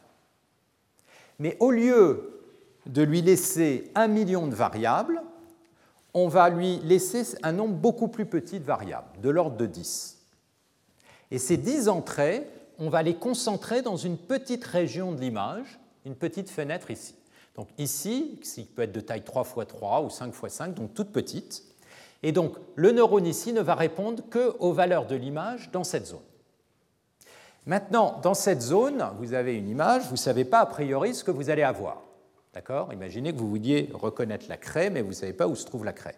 Mais au lieu de lui laisser un million de variables, on va lui laisser un nombre beaucoup plus petit de variables, de l'ordre de 10. Et ces 10 entrées, on va les concentrer dans une petite région de l'image, une petite fenêtre ici. Donc ici, qui peut être de taille 3 x 3 ou 5 x 5, donc toute petite. Et donc le neurone ici ne va répondre qu'aux valeurs de l'image dans cette zone. Maintenant, dans cette zone, vous avez une image, vous ne savez pas a priori ce que vous allez avoir. D'accord? Imaginez que vous vouliez reconnaître la craie, mais vous ne savez pas où se trouve la craie.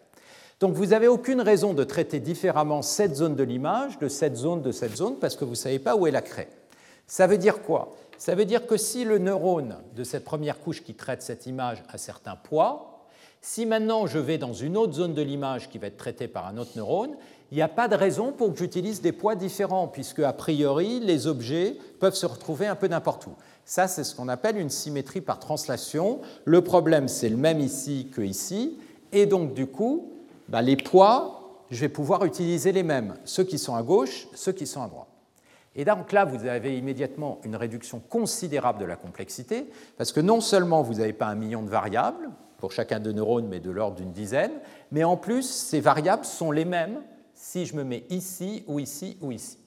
Donc vous n'avez aucune raison de traiter différemment cette zone de l'image de cette zone de cette zone parce que vous ne savez pas où est la craie. Ça veut dire quoi? Ça veut dire que si le neurone de cette première couche qui traite cette image a certains poids, si maintenant je vais dans une autre zone de l'image qui va être traitée par un autre neurone, il n'y a pas de raison pour que j'utilise des poids différents, puisque a priori, les objets peuvent se retrouver un peu n'importe où. Ça, c'est ce qu'on appelle une symétrie par translation. Le problème, c'est le même ici que ici, et donc du coup, bah, les poids, je vais pouvoir utiliser les mêmes, ceux qui sont à gauche, ceux qui sont à droite. Et donc là, vous avez immédiatement une réduction considérable de la complexité, parce que non seulement vous n'avez pas un million de variables pour chacun de neurones, mais de l'ordre d'une dizaine, mais en plus, ces variables sont les mêmes si je me mets ici ou ici ou ici.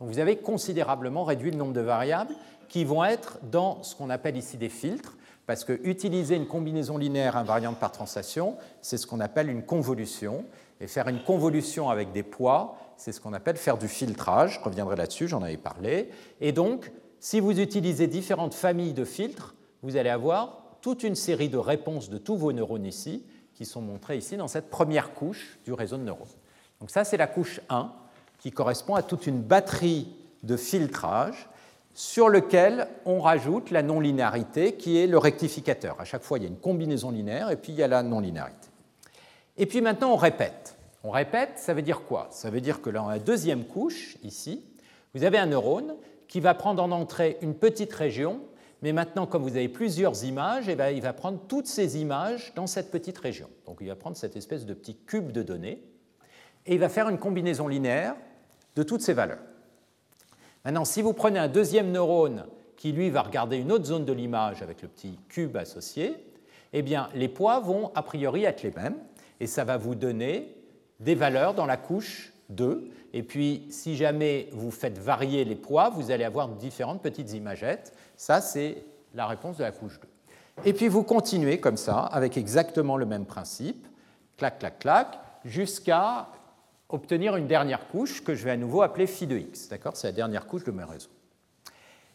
Donc vous avez considérablement réduit le nombre de variables qui vont être dans ce qu'on appelle ici des filtres, parce que utiliser une combinaison linéaire invariante par translation, c'est ce qu'on appelle une convolution, et faire une convolution avec des poids, c'est ce qu'on appelle faire du filtrage, je reviendrai là-dessus, j'en avais parlé, et donc si vous utilisez différentes familles de filtres, vous allez avoir toute une série de réponses de tous vos neurones ici, qui sont montrées ici dans cette première couche du réseau de neurones. Donc ça, c'est la couche 1 qui correspond à toute une batterie de filtrage sur lequel on rajoute la non-linéarité qui est le rectificateur. À chaque fois, il y a une combinaison linéaire et puis il y a la non-linéarité. Et puis maintenant, on répète. On répète, ça veut dire quoi? Ça veut dire que dans la deuxième couche, ici, vous avez un neurone qui va prendre en entrée une petite région, mais maintenant, comme vous avez plusieurs images, eh bien, il va prendre toutes ces images dans cette petite région. Donc il va prendre cette espèce de petit cube de données et il va faire une combinaison linéaire de toutes ces valeurs. Maintenant, si vous prenez un deuxième neurone qui, lui, va regarder une autre zone de l'image avec le petit cube associé, eh bien, les poids vont a priori être les mêmes, et ça va vous donner des valeurs dans la couche 2. Et puis, si jamais vous faites varier les poids, vous allez avoir différentes petites imagettes. Ça, c'est la réponse de la couche 2. Et puis, vous continuez comme ça, avec exactement le même principe, clac, clac, clac, jusqu'à obtenir une dernière couche que je vais à nouveau appeler phi de x. D'accord? C'est la dernière couche de mes réseaux.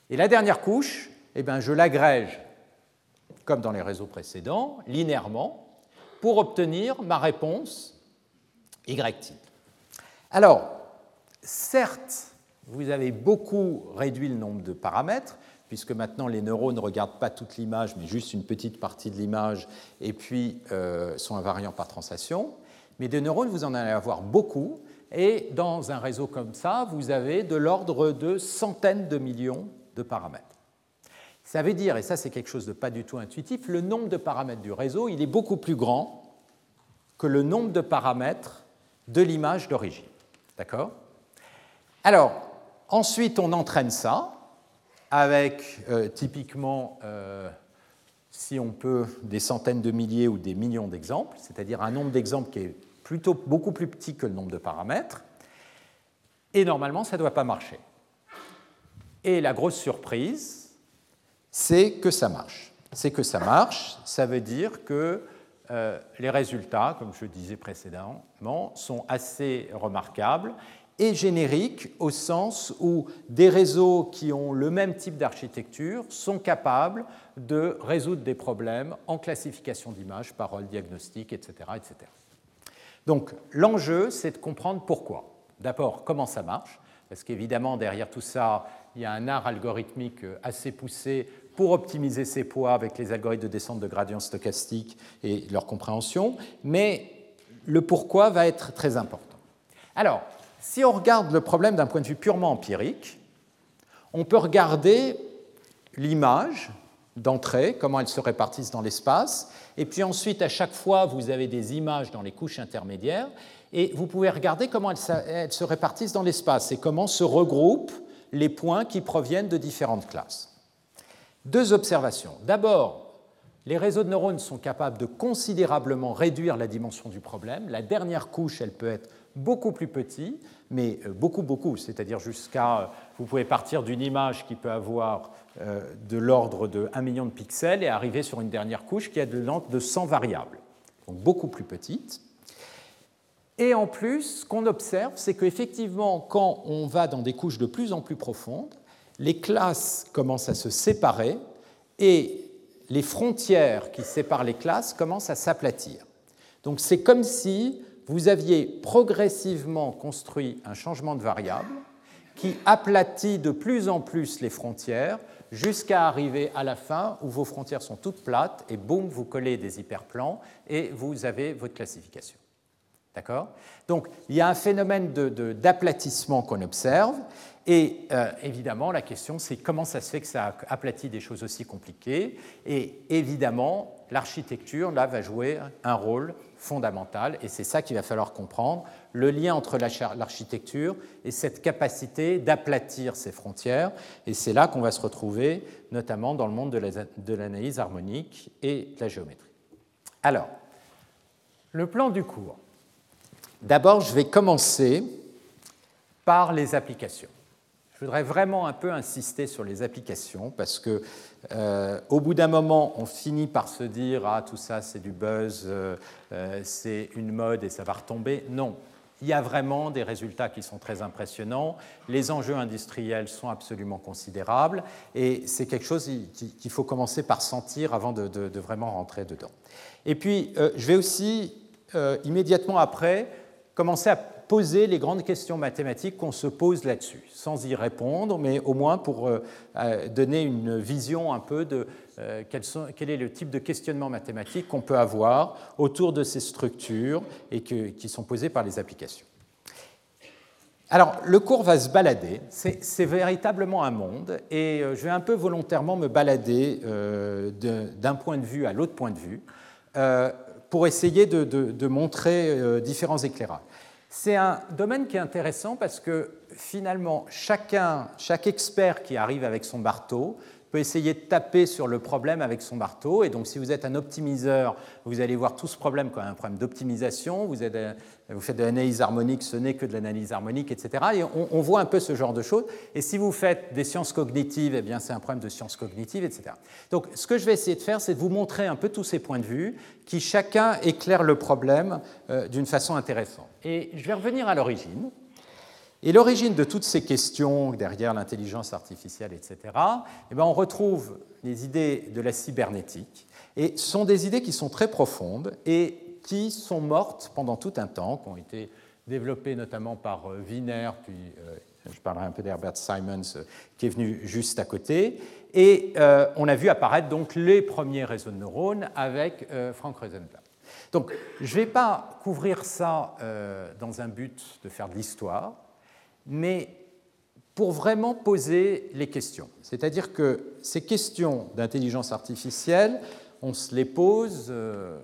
Et la dernière couche, eh bien, je l'agrège, comme dans les réseaux précédents, linéairement, pour obtenir ma réponse y Alors, certes, vous avez beaucoup réduit le nombre de paramètres, puisque maintenant les neurones ne regardent pas toute l'image, mais juste une petite partie de l'image, et puis euh, sont invariants par translation. Mais des neurones, vous en allez avoir beaucoup, et dans un réseau comme ça, vous avez de l'ordre de centaines de millions de paramètres. Ça veut dire, et ça c'est quelque chose de pas du tout intuitif, le nombre de paramètres du réseau, il est beaucoup plus grand que le nombre de paramètres de l'image d'origine. D'accord? Alors, ensuite on entraîne ça avec euh, typiquement, euh, si on peut, des centaines de milliers ou des millions d'exemples, c'est-à-dire un nombre d'exemples qui est plutôt beaucoup plus petit que le nombre de paramètres. Et normalement, ça ne doit pas marcher. Et la grosse surprise, c'est que ça marche. C'est que ça marche, ça veut dire que euh, les résultats, comme je disais précédemment, sont assez remarquables et génériques au sens où des réseaux qui ont le même type d'architecture sont capables de résoudre des problèmes en classification d'images, paroles, diagnostics, etc. etc. Donc l'enjeu, c'est de comprendre pourquoi. D'abord, comment ça marche, parce qu'évidemment, derrière tout ça, il y a un art algorithmique assez poussé pour optimiser ces poids avec les algorithmes de descente de gradient stochastique et leur compréhension, mais le pourquoi va être très important. Alors, si on regarde le problème d'un point de vue purement empirique, on peut regarder l'image d'entrée, comment elles se répartissent dans l'espace, et puis ensuite, à chaque fois, vous avez des images dans les couches intermédiaires, et vous pouvez regarder comment elles se répartissent dans l'espace et comment se regroupent les points qui proviennent de différentes classes. Deux observations. D'abord, les réseaux de neurones sont capables de considérablement réduire la dimension du problème. La dernière couche, elle peut être beaucoup plus petite, mais euh, beaucoup, beaucoup, c'est-à-dire jusqu'à, euh, vous pouvez partir d'une image qui peut avoir euh, de l'ordre de 1 million de pixels et arriver sur une dernière couche qui a de l'ordre de 100 variables, donc beaucoup plus petite. Et en plus, ce qu'on observe, c'est qu'effectivement, quand on va dans des couches de plus en plus profondes, les classes commencent à se séparer et les frontières qui séparent les classes commencent à s'aplatir. Donc c'est comme si vous aviez progressivement construit un changement de variable qui aplatit de plus en plus les frontières jusqu'à arriver à la fin où vos frontières sont toutes plates et boum, vous collez des hyperplans et vous avez votre classification. D'accord? Donc il y a un phénomène d'aplatissement qu'on observe et euh, évidemment, la question, c'est comment ça se fait que ça aplatit des choses aussi compliquées. Et évidemment, l'architecture, là, va jouer un rôle fondamental. Et c'est ça qu'il va falloir comprendre, le lien entre l'architecture et cette capacité d'aplatir ces frontières. Et c'est là qu'on va se retrouver, notamment dans le monde de l'analyse harmonique et de la géométrie. Alors, le plan du cours. D'abord, je vais commencer par les applications. Je voudrais vraiment un peu insister sur les applications parce que euh, au bout d'un moment, on finit par se dire ah tout ça c'est du buzz, euh, euh, c'est une mode et ça va retomber. Non, il y a vraiment des résultats qui sont très impressionnants. Les enjeux industriels sont absolument considérables et c'est quelque chose qu'il faut commencer par sentir avant de, de vraiment rentrer dedans. Et puis, je vais aussi immédiatement après commencer à poser les grandes questions mathématiques qu'on se pose là-dessus, sans y répondre, mais au moins pour euh, euh, donner une vision un peu de euh, quel, est le type de questionnement mathématique qu'on peut avoir autour de ces structures et qui sont posées par les applications. Alors, le cours va se balader, c'est véritablement un monde, et je vais un peu volontairement me balader d'un point de vue à l'autre point de vue pour essayer de, de montrer différents éclairages. C'est un domaine qui est intéressant parce que finalement, chacun, chaque expert qui arrive avec son marteau peut essayer de taper sur le problème avec son marteau. Et donc, si vous êtes un optimiseur, vous allez voir tout ce problème comme un problème d'optimisation. Vous, vous, faites de l'analyse harmonique, ce n'est que de l'analyse harmonique, etc. Et on, voit un peu ce genre de choses. Et si vous faites des sciences cognitives, eh bien, c'est un problème de sciences cognitives, etc. Donc, ce que je vais essayer de faire, c'est de vous montrer un peu tous ces points de vue qui chacun éclairent le problème euh, d'une façon intéressante. Et je vais revenir à l'origine. Et l'origine de toutes ces questions derrière l'intelligence artificielle, etc., eh bien, on retrouve les idées de la cybernétique. Et ce sont des idées qui sont très profondes et qui sont mortes pendant tout un temps, qui ont été développées notamment par euh, Wiener, puis euh, je parlerai un peu d'Herbert Simons qui est venu juste à côté. Et on a vu apparaître donc les premiers réseaux de neurones avec Frank Rosenblatt. Donc, je ne vais pas couvrir ça dans un but de faire de l'histoire, mais pour vraiment poser les questions. C'est-à-dire que ces questions d'intelligence artificielle, on se les pose euh,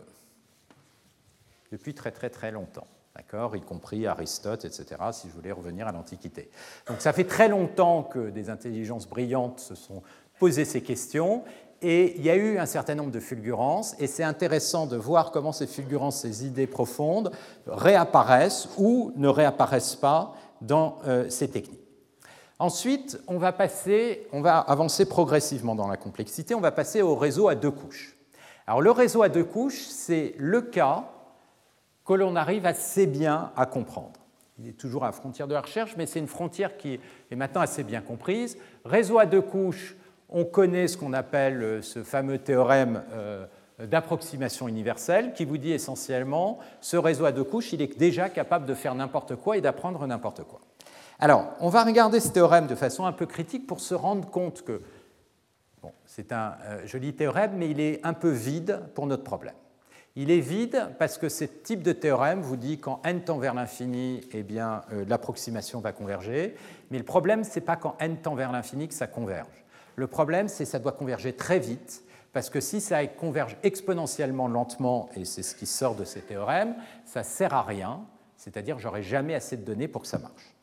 depuis très très très longtemps, d'accord, y compris Aristote, etc., si je voulais revenir à l'Antiquité. Donc ça fait très longtemps que des intelligences brillantes se sont posées ces questions, et il y a eu un certain nombre de fulgurances, et c'est intéressant de voir comment ces fulgurances, ces idées profondes, réapparaissent ou ne réapparaissent pas dans euh, ces techniques. Ensuite, on va, passer, on va avancer progressivement dans la complexité, on va passer au réseau à deux couches. Alors le réseau à deux couches, c'est le cas que l'on arrive assez bien à comprendre. Il est toujours à la frontière de la recherche, mais c'est une frontière qui est maintenant assez bien comprise. Réseau à deux couches, on connaît ce qu'on appelle euh, ce fameux théorème euh, d'approximation universelle qui vous dit essentiellement ce réseau à deux couches, il est déjà capable de faire n'importe quoi et d'apprendre n'importe quoi. Alors, on va regarder ce théorème de façon un peu critique pour se rendre compte que bon, c'est un euh, joli théorème, mais il est un peu vide pour notre problème. Il est vide parce que ce type de théorème vous dit quand n tend vers l'infini, eh bien euh, l'approximation va converger. Mais le problème, ce n'est pas quand n tend vers l'infini que ça converge. Le problème, c'est que ça doit converger très vite, parce que si ça converge exponentiellement lentement, et c'est ce qui sort de ces théorèmes, ça ne sert à rien, c'est-à-dire j'aurai jamais assez de données pour que ça marche.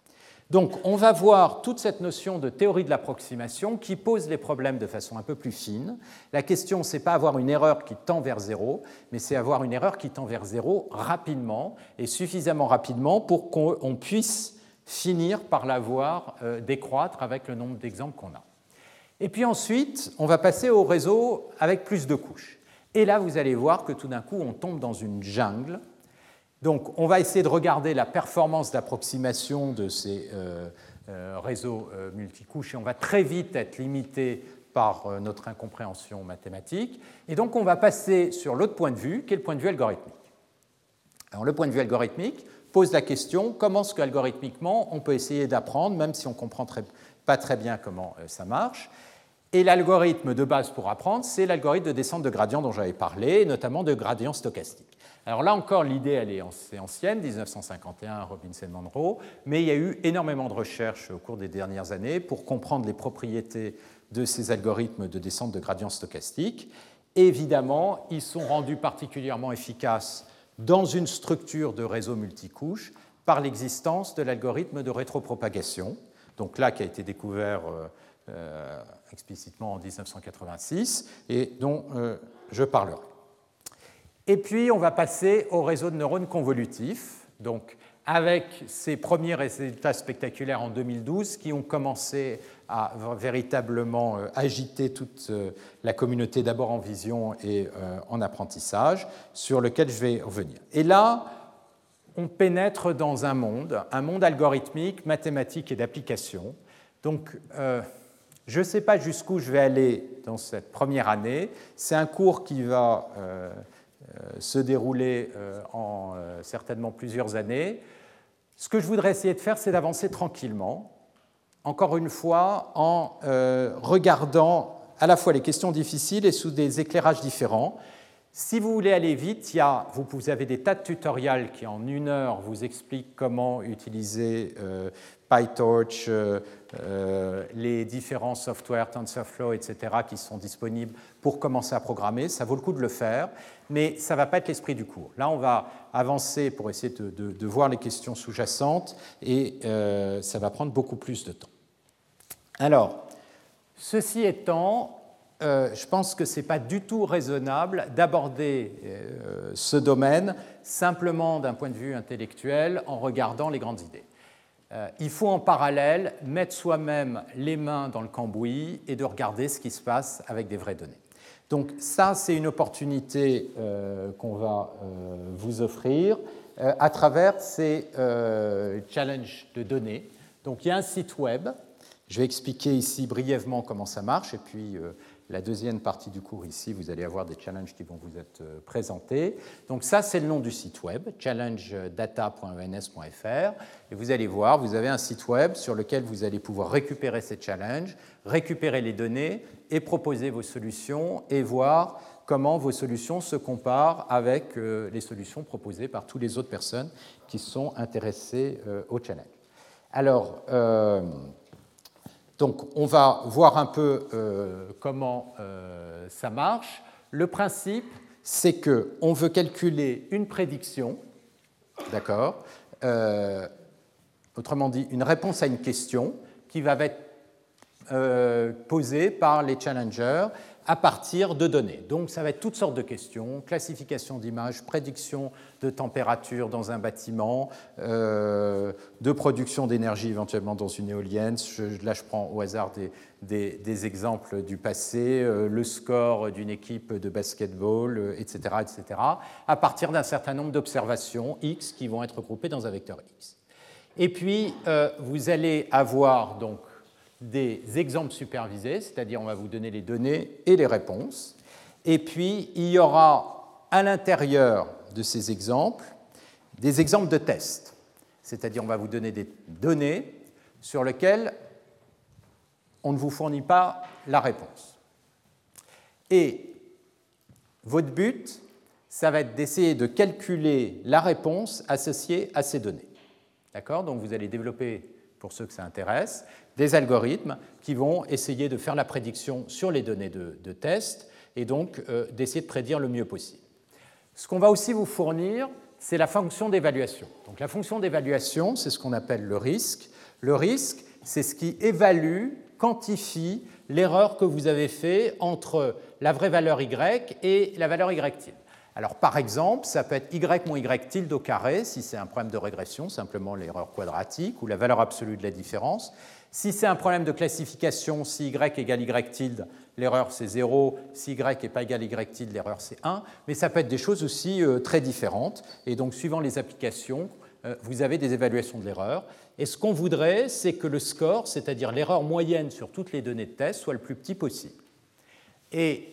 Donc on va voir toute cette notion de théorie de l'approximation qui pose les problèmes de façon un peu plus fine. La question, ce n'est pas avoir une erreur qui tend vers zéro, mais c'est avoir une erreur qui tend vers zéro rapidement et suffisamment rapidement pour qu'on puisse finir par la voir euh, décroître avec le nombre d'exemples qu'on a. Et puis ensuite, on va passer au réseau avec plus de couches. Et là, vous allez voir que tout d'un coup, on tombe dans une jungle donc, on va essayer de regarder la performance d'approximation de ces euh, euh, réseaux euh, multicouches et on va très vite être limité par notre incompréhension mathématique. Et donc, on va passer sur l'autre point de vue, qui est le point de vue algorithmique. Alors, le point de vue algorithmique pose la question comment est-ce qu'algorithmiquement on peut essayer d'apprendre, même si on comprend pas très bien comment ça marche. Et l'algorithme de base pour apprendre, c'est l'algorithme de descente de gradient dont j'avais parlé, notamment de gradient stochastique. Alors là encore, l'idée, elle est ancienne, 1951, Robinson Monroe, mais il y a eu énormément de recherches au cours des dernières années pour comprendre les propriétés de ces algorithmes de descente de gradient stochastique. Évidemment, ils sont rendus particulièrement efficaces dans une structure de réseau multicouche par l'existence de l'algorithme de rétropropagation, donc là qui a été découvert euh, euh, explicitement en 1986 et dont euh, je parlerai. Et puis, on va passer au réseau de neurones convolutifs, donc avec ces premiers résultats spectaculaires en 2012 qui ont commencé à véritablement agiter toute la communauté, d'abord en vision et en apprentissage, sur lequel je vais revenir. Et là, on pénètre dans un monde, un monde algorithmique, mathématique et d'application. Donc, je ne sais pas jusqu'où je vais aller dans cette première année. C'est un cours qui va euh, se dérouler euh, en euh, certainement plusieurs années. Ce que je voudrais essayer de faire, c'est d'avancer tranquillement, encore une fois, en regardant à la fois les questions difficiles et sous des éclairages différents. Si vous voulez aller vite, vous, avez des tas de tutoriels qui en une heure vous expliquent comment utiliser PyTorch, euh, euh, les différents softwares, TensorFlow, etc., qui sont disponibles pour commencer à programmer. Ça vaut le coup de le faire, mais ça ne va pas être l'esprit du cours. Là, on va avancer pour essayer de, voir les questions sous-jacentes et euh, ça va prendre beaucoup plus de temps. Alors, ceci étant, je pense que ce n'est pas du tout raisonnable d'aborder ce domaine simplement d'un point de vue intellectuel en regardant les grandes idées. Euh, il faut en parallèle mettre soi-même les mains dans le cambouis et de regarder ce qui se passe avec des vraies données. Donc ça, c'est une opportunité euh, qu'on va euh, vous offrir à travers ces challenges de données. Donc il y a un site web. Je vais expliquer ici brièvement comment ça marche et puis la deuxième partie du cours ici, vous allez avoir des challenges qui vont vous être euh, présentés. Donc ça, c'est le nom du site web, challengedata.ens.fr. Et vous allez voir, vous avez un site web sur lequel vous allez pouvoir récupérer ces challenges, récupérer les données et proposer vos solutions et voir comment vos solutions se comparent avec euh, les solutions proposées par toutes les autres personnes qui sont intéressées euh, au challenge. Alors, donc on va voir un peu euh, comment euh, ça marche. Le principe, c'est qu'on veut calculer une prédiction, d'accord euh, Autrement dit, une réponse à une question qui va être posée par les challengers à partir de données. Donc ça va être toutes sortes de questions, classification d'images, prédiction de température dans un bâtiment, euh, de production d'énergie éventuellement dans une éolienne. là je prends au hasard des, exemples du passé, euh, le score d'une équipe de basketball, etc., euh, etc., à partir d'un certain nombre d'observations X qui vont être groupées dans un vecteur X. Et puis vous allez avoir donc des exemples supervisés, c'est-à-dire on va vous donner les données et les réponses. Et puis, il y aura à l'intérieur de ces exemples des exemples de tests, c'est-à-dire on va vous donner des données sur lesquelles on ne vous fournit pas la réponse. Et votre but, ça va être d'essayer de calculer la réponse associée à ces données. D'accord? Donc vous allez développer, pour ceux que ça intéresse, des algorithmes qui vont essayer de faire la prédiction sur les données de, test et donc euh, d'essayer de prédire le mieux possible. Ce qu'on va aussi vous fournir, c'est la fonction d'évaluation. Donc la fonction d'évaluation, c'est ce qu'on appelle le risque. Le risque, c'est ce qui évalue, quantifie l'erreur que vous avez faite entre la vraie valeur y et la valeur y tilde. Alors par exemple, ça peut être y moins y tilde au carré si c'est un problème de régression, simplement l'erreur quadratique, ou la valeur absolue de la différence. Si c'est un problème de classification, si y égale y tilde, l'erreur c'est 0, si y n'est pas égal y tilde, l'erreur c'est 1, mais ça peut être des choses aussi euh, très différentes, et donc suivant les applications, euh, vous avez des évaluations de l'erreur. Et ce qu'on voudrait, c'est que le score, c'est-à-dire l'erreur moyenne sur toutes les données de test, soit le plus petit possible. Et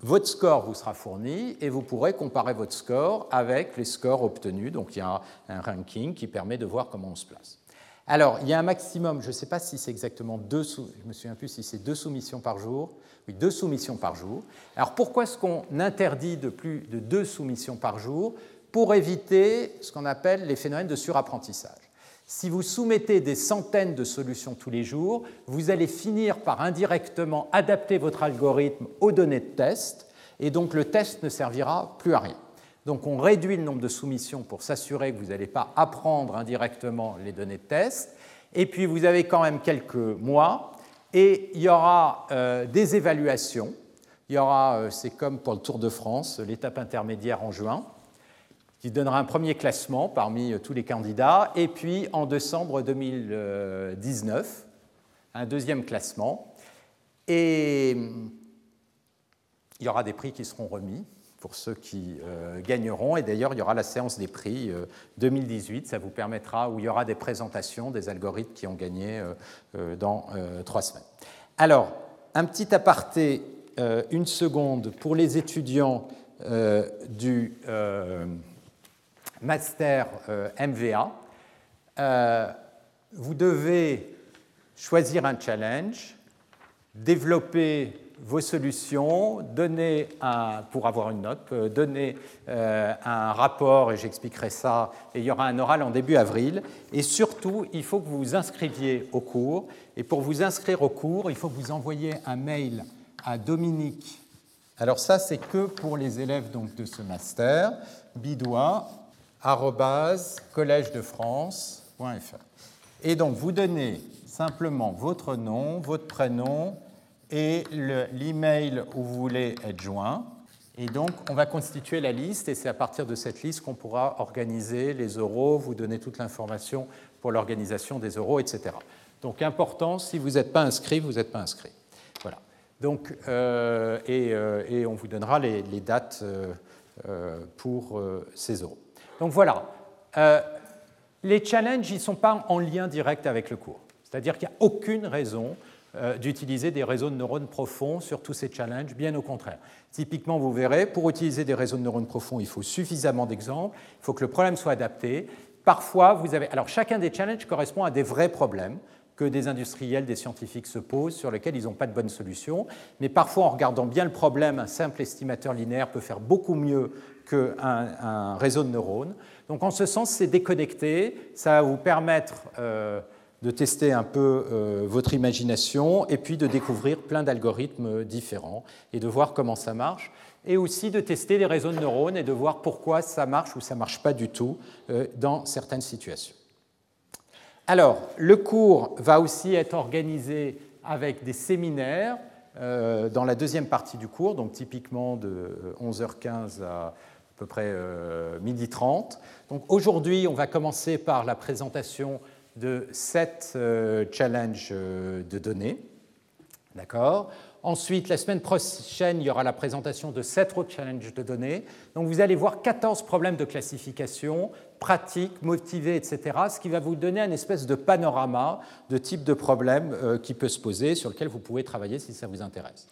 votre score vous sera fourni et vous pourrez comparer votre score avec les scores obtenus. Donc il y a un ranking qui permet de voir comment on se place. Alors, il y a un maximum, je ne sais pas si c'est exactement deux, je me souviens plus si c'est deux soumissions par jour. Oui, deux soumissions par jour. Alors, pourquoi est-ce qu'on interdit de plus de deux soumissions par jour Pour éviter ce qu'on appelle les phénomènes de surapprentissage? Si vous soumettez des centaines de solutions tous les jours, vous allez finir par indirectement adapter votre algorithme aux données de test, et donc le test ne servira plus à rien. Donc on réduit le nombre de soumissions pour s'assurer que vous n'allez pas apprendre indirectement les données de test. Et puis vous avez quand même quelques mois et il y aura euh, des évaluations. Il y aura, euh, c'est comme pour le Tour de France, l'étape intermédiaire en juin, qui donnera un premier classement parmi euh, tous les candidats. Et puis en décembre 2019, un deuxième classement. Et il y aura des prix qui seront remis pour ceux qui euh, gagneront. Et d'ailleurs, il y aura la séance des prix 2018. Euh, Ça vous permettra, où il y aura des présentations des algorithmes qui ont gagné euh, dans trois semaines. Alors, un petit aparté, une seconde, pour les étudiants du master MVA. vous devez choisir un challenge, développer vos solutions, donner un, pour avoir une note, euh, donner euh, un rapport, et j'expliquerai ça, et il y aura un oral en début avril. Et surtout, il faut que vous vous inscriviez au cours. Et pour vous inscrire au cours, il faut que vous envoyiez un mail à Dominique. Alors ça, c'est que pour les élèves donc, de ce master, bidois, collège de France.fr. Et donc, vous donnez simplement votre nom, votre prénom, et l'email où vous voulez être joint. Et donc, on va constituer la liste et c'est à partir de cette liste qu'on pourra organiser les euros, vous donner toute l'information pour l'organisation des euros, etc. Donc, important, si vous n'êtes pas inscrit, vous n'êtes pas inscrit. Voilà. Donc, euh, euh, et, on vous donnera les, dates euh, pour ces euros. Donc, voilà. les challenges, ils ne sont pas en lien direct avec le cours. C'est-à-dire qu'il n'y a aucune raison d'utiliser des réseaux de neurones profonds sur tous ces challenges, bien au contraire. Typiquement, vous verrez, pour utiliser des réseaux de neurones profonds, il faut suffisamment d'exemples, il faut que le problème soit adapté. Parfois, vous avez. Alors, chacun des challenges correspond à des vrais problèmes que des industriels, des scientifiques se posent, sur lesquels ils n'ont pas de bonne solution. Mais parfois, en regardant bien le problème, un simple estimateur linéaire peut faire beaucoup mieux qu'un un réseau de neurones. Donc, en ce sens, c'est déconnecté. Ça va vous permettre euh, de tester un peu euh, votre imagination et puis de découvrir plein d'algorithmes différents et de voir comment ça marche. Et aussi de tester les réseaux de neurones et de voir pourquoi ça marche ou ça ne marche pas du tout euh, dans certaines situations. Alors, le cours va aussi être organisé avec des séminaires euh, dans la deuxième partie du cours, donc typiquement de 11h15 à à peu près midi 30. Donc aujourd'hui, on va commencer par la présentation de sept euh, challenges euh, de données. D'accord? Ensuite, la semaine prochaine, il y aura la présentation de sept autres challenges de données. Donc vous allez voir 14 problèmes de classification, pratiques, motivés, etc., ce qui va vous donner un espèce de panorama de type de problème euh, qui peut se poser, sur lequel vous pouvez travailler si ça vous intéresse.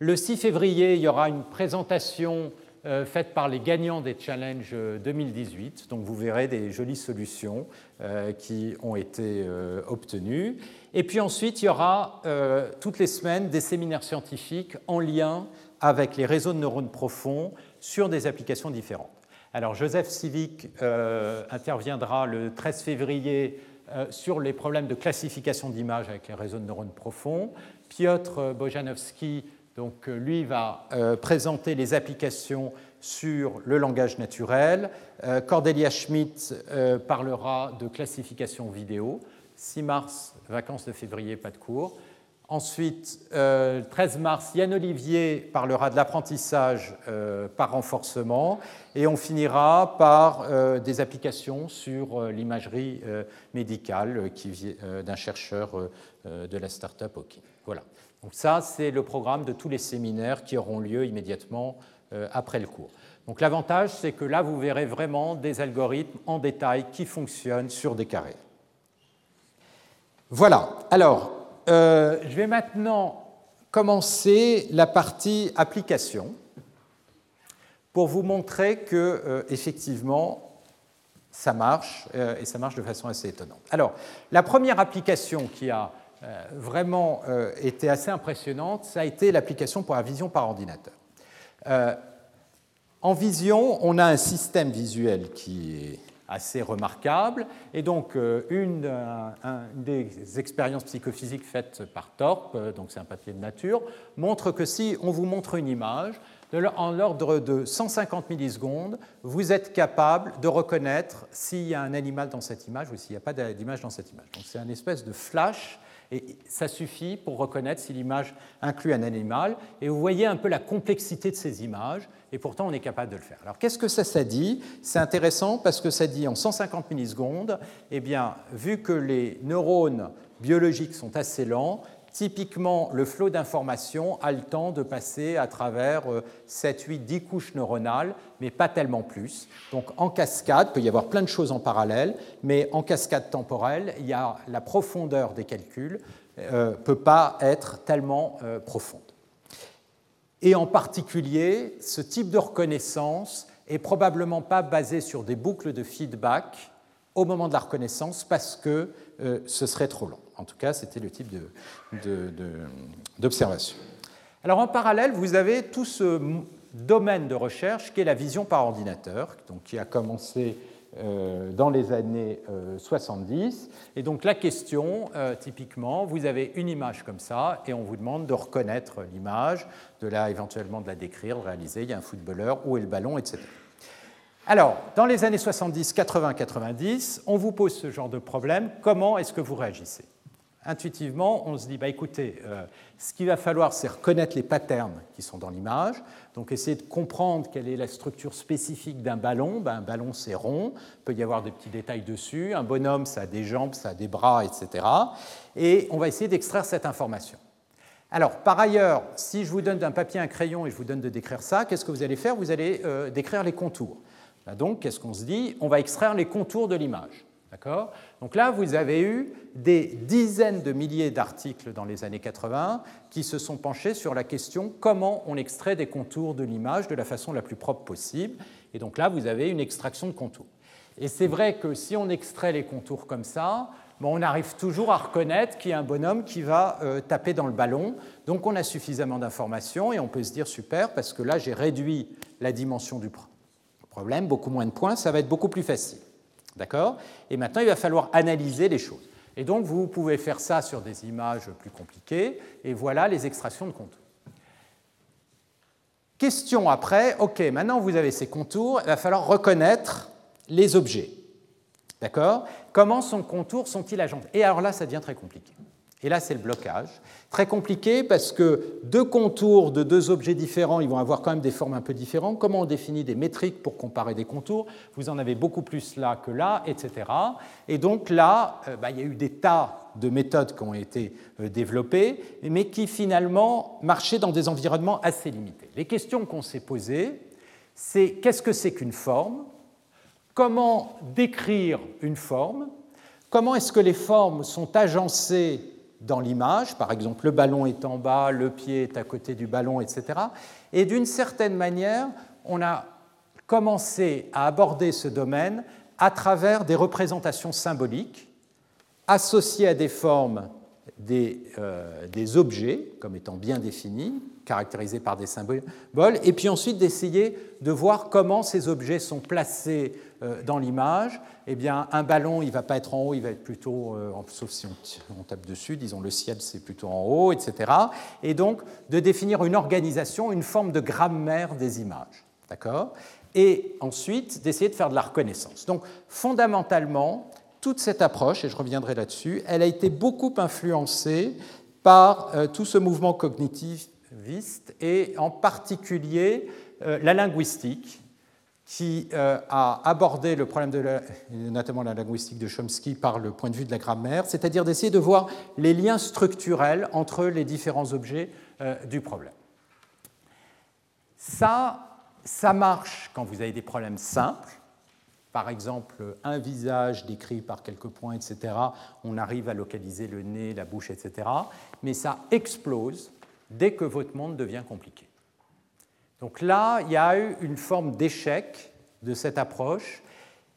Le 6 février, il y aura une présentation euh, faite par les gagnants des challenges 2018. Euh, Donc vous verrez des jolies solutions euh, qui ont été obtenues. Et puis ensuite, il y aura toutes les semaines des séminaires scientifiques en lien avec les réseaux de neurones profonds sur des applications différentes. Alors Joseph Civic interviendra le 13 février sur les problèmes de classification d'images avec les réseaux de neurones profonds. Piotr Bojanowski donc, euh, lui va euh, présenter les applications sur le langage naturel. Euh, Cordelia Schmidt parlera de classification vidéo. 6 mars, vacances de février, pas de cours. Ensuite, 13 mars, Yann Olivier parlera de l'apprentissage par renforcement. Et on finira par des applications sur l'imagerie médicale d'un chercheur de la start-up OK. Voilà. Donc ça, c'est le programme de tous les séminaires qui auront lieu immédiatement euh, après le cours. Donc l'avantage, c'est que là, vous verrez vraiment des algorithmes en détail qui fonctionnent sur des carrés. Voilà. Alors, euh, je vais maintenant commencer la partie application pour vous montrer que, euh, effectivement, ça marche et ça marche de façon assez étonnante. Alors, la première application qui a vraiment euh, été assez impressionnante, ça a été l'application pour la vision par ordinateur. Euh, en vision, on a un système visuel qui est assez remarquable. Et donc, une, des expériences psychophysiques faites par Torp, donc c'est un papier de nature, montre que si on vous montre une image, en l'ordre de 150 millisecondes, vous êtes capable de reconnaître s'il y a un animal dans cette image ou s'il n'y a pas d'image dans cette image. Donc, c'est un espèce de flash et ça suffit pour reconnaître si l'image inclut un animal. Et vous voyez un peu la complexité de ces images, et pourtant on est capable de le faire. Alors qu'est-ce que ça, ça dit? C'est intéressant parce que ça dit en 150 millisecondes, eh bien, vu que les neurones biologiques sont assez lents, Typiquement, le flot d'informations a le temps de passer à travers 7, 8, 10 couches neuronales, mais pas tellement plus. Donc en cascade, il peut y avoir plein de choses en parallèle, mais en cascade temporelle, il y a la profondeur des calculs ne euh, peut pas être tellement euh, profonde. Et en particulier, ce type de reconnaissance est probablement pas basé sur des boucles de feedback au moment de la reconnaissance parce que euh, ce serait trop long. En tout cas, c'était le type d'observation. Alors en parallèle, vous avez tout ce domaine de recherche qui est la vision par ordinateur, qui a commencé euh, dans les années 70. Euh, et donc la question, euh, typiquement, vous avez une image comme ça et on vous demande de reconnaître l'image, de la éventuellement de la décrire, de réaliser, il y a un footballeur, où est le ballon, etc. Alors, dans les années 70, 80, 90, on vous pose ce genre de problème, comment est-ce que vous réagissez? Intuitivement, on se dit, bah, écoutez, euh, ce qu'il va falloir, c'est reconnaître les patterns qui sont dans l'image, donc essayer de comprendre quelle est la structure spécifique d'un ballon. Ben, un ballon, c'est rond, il peut y avoir des petits détails dessus, un bonhomme, ça a des jambes, ça a des bras, etc. Et on va essayer d'extraire cette information. Alors, par ailleurs, si je vous donne un papier, un crayon et je vous donne de décrire ça, qu'est-ce que vous allez faire? Vous allez euh, décrire les contours. Ben, donc, qu'est-ce qu'on se dit? On va extraire les contours de l'image. D'accord? Donc là, vous avez eu des dizaines de milliers d'articles dans les années 80 qui se sont penchés sur la question comment on extrait des contours de l'image de la façon la plus propre possible? Et donc là, vous avez une extraction de contours. Et c'est vrai que si on extrait les contours comme ça, on arrive toujours à reconnaître qu'il y a un bonhomme qui va euh, taper dans le ballon. Donc on a suffisamment d'informations et on peut se dire super, parce que là j'ai réduit la dimension du problème, beaucoup moins de points, ça va être beaucoup plus facile. D'accord? Et maintenant, il va falloir analyser les choses. Et donc, vous pouvez faire ça sur des images plus compliquées, et voilà les extractions de contours. Question après, OK, maintenant vous avez ces contours, il va falloir reconnaître les objets. D'accord? Comment son contours sont-ils agentés? Et alors là, ça devient très compliqué. Et là, c'est le blocage. Très compliqué parce que deux contours de deux objets différents, ils vont avoir quand même des formes un peu différentes. Comment on définit des métriques pour comparer des contours? Vous en avez beaucoup plus là que là, etc. Et donc là, euh, bah, il y a eu des tas de méthodes qui ont été euh, développées, mais qui finalement marchaient dans des environnements assez limités. Les questions qu'on s'est posées, c'est qu'est-ce que c'est qu'une forme? Comment décrire une forme? Comment est-ce que les formes sont agencées dans l'image, par exemple le ballon est en bas, le pied est à côté du ballon, etc. Et d'une certaine manière, on a commencé à aborder ce domaine à travers des représentations symboliques associées à des formes des, euh, objets comme étant bien définis, caractérisés par des symboles, et puis ensuite d'essayer de voir comment ces objets sont placés euh, dans l'image, eh bien, un ballon, il ne va pas être en haut, il va être plutôt, euh, sauf si on, tape dessus, disons le ciel, c'est plutôt en haut, etc. Et donc, de définir une organisation, une forme de grammaire des images. D'accord? Et ensuite, d'essayer de faire de la reconnaissance. Donc, fondamentalement, toute cette approche, et je reviendrai là-dessus, elle a été beaucoup influencée par euh, tout ce mouvement et en particulier la linguistique qui euh, a abordé le problème de la, notamment la linguistique de Chomsky par le point de vue de la grammaire, c'est-à-dire d'essayer de voir les liens structurels entre les différents objets euh, du problème. Ça, ça marche quand vous avez des problèmes simples. Par exemple, un visage décrit par quelques points, etc. On arrive à localiser le nez, la bouche, etc. Mais ça explose dès que votre monde devient compliqué. Donc là, il y a eu une forme d'échec de cette approche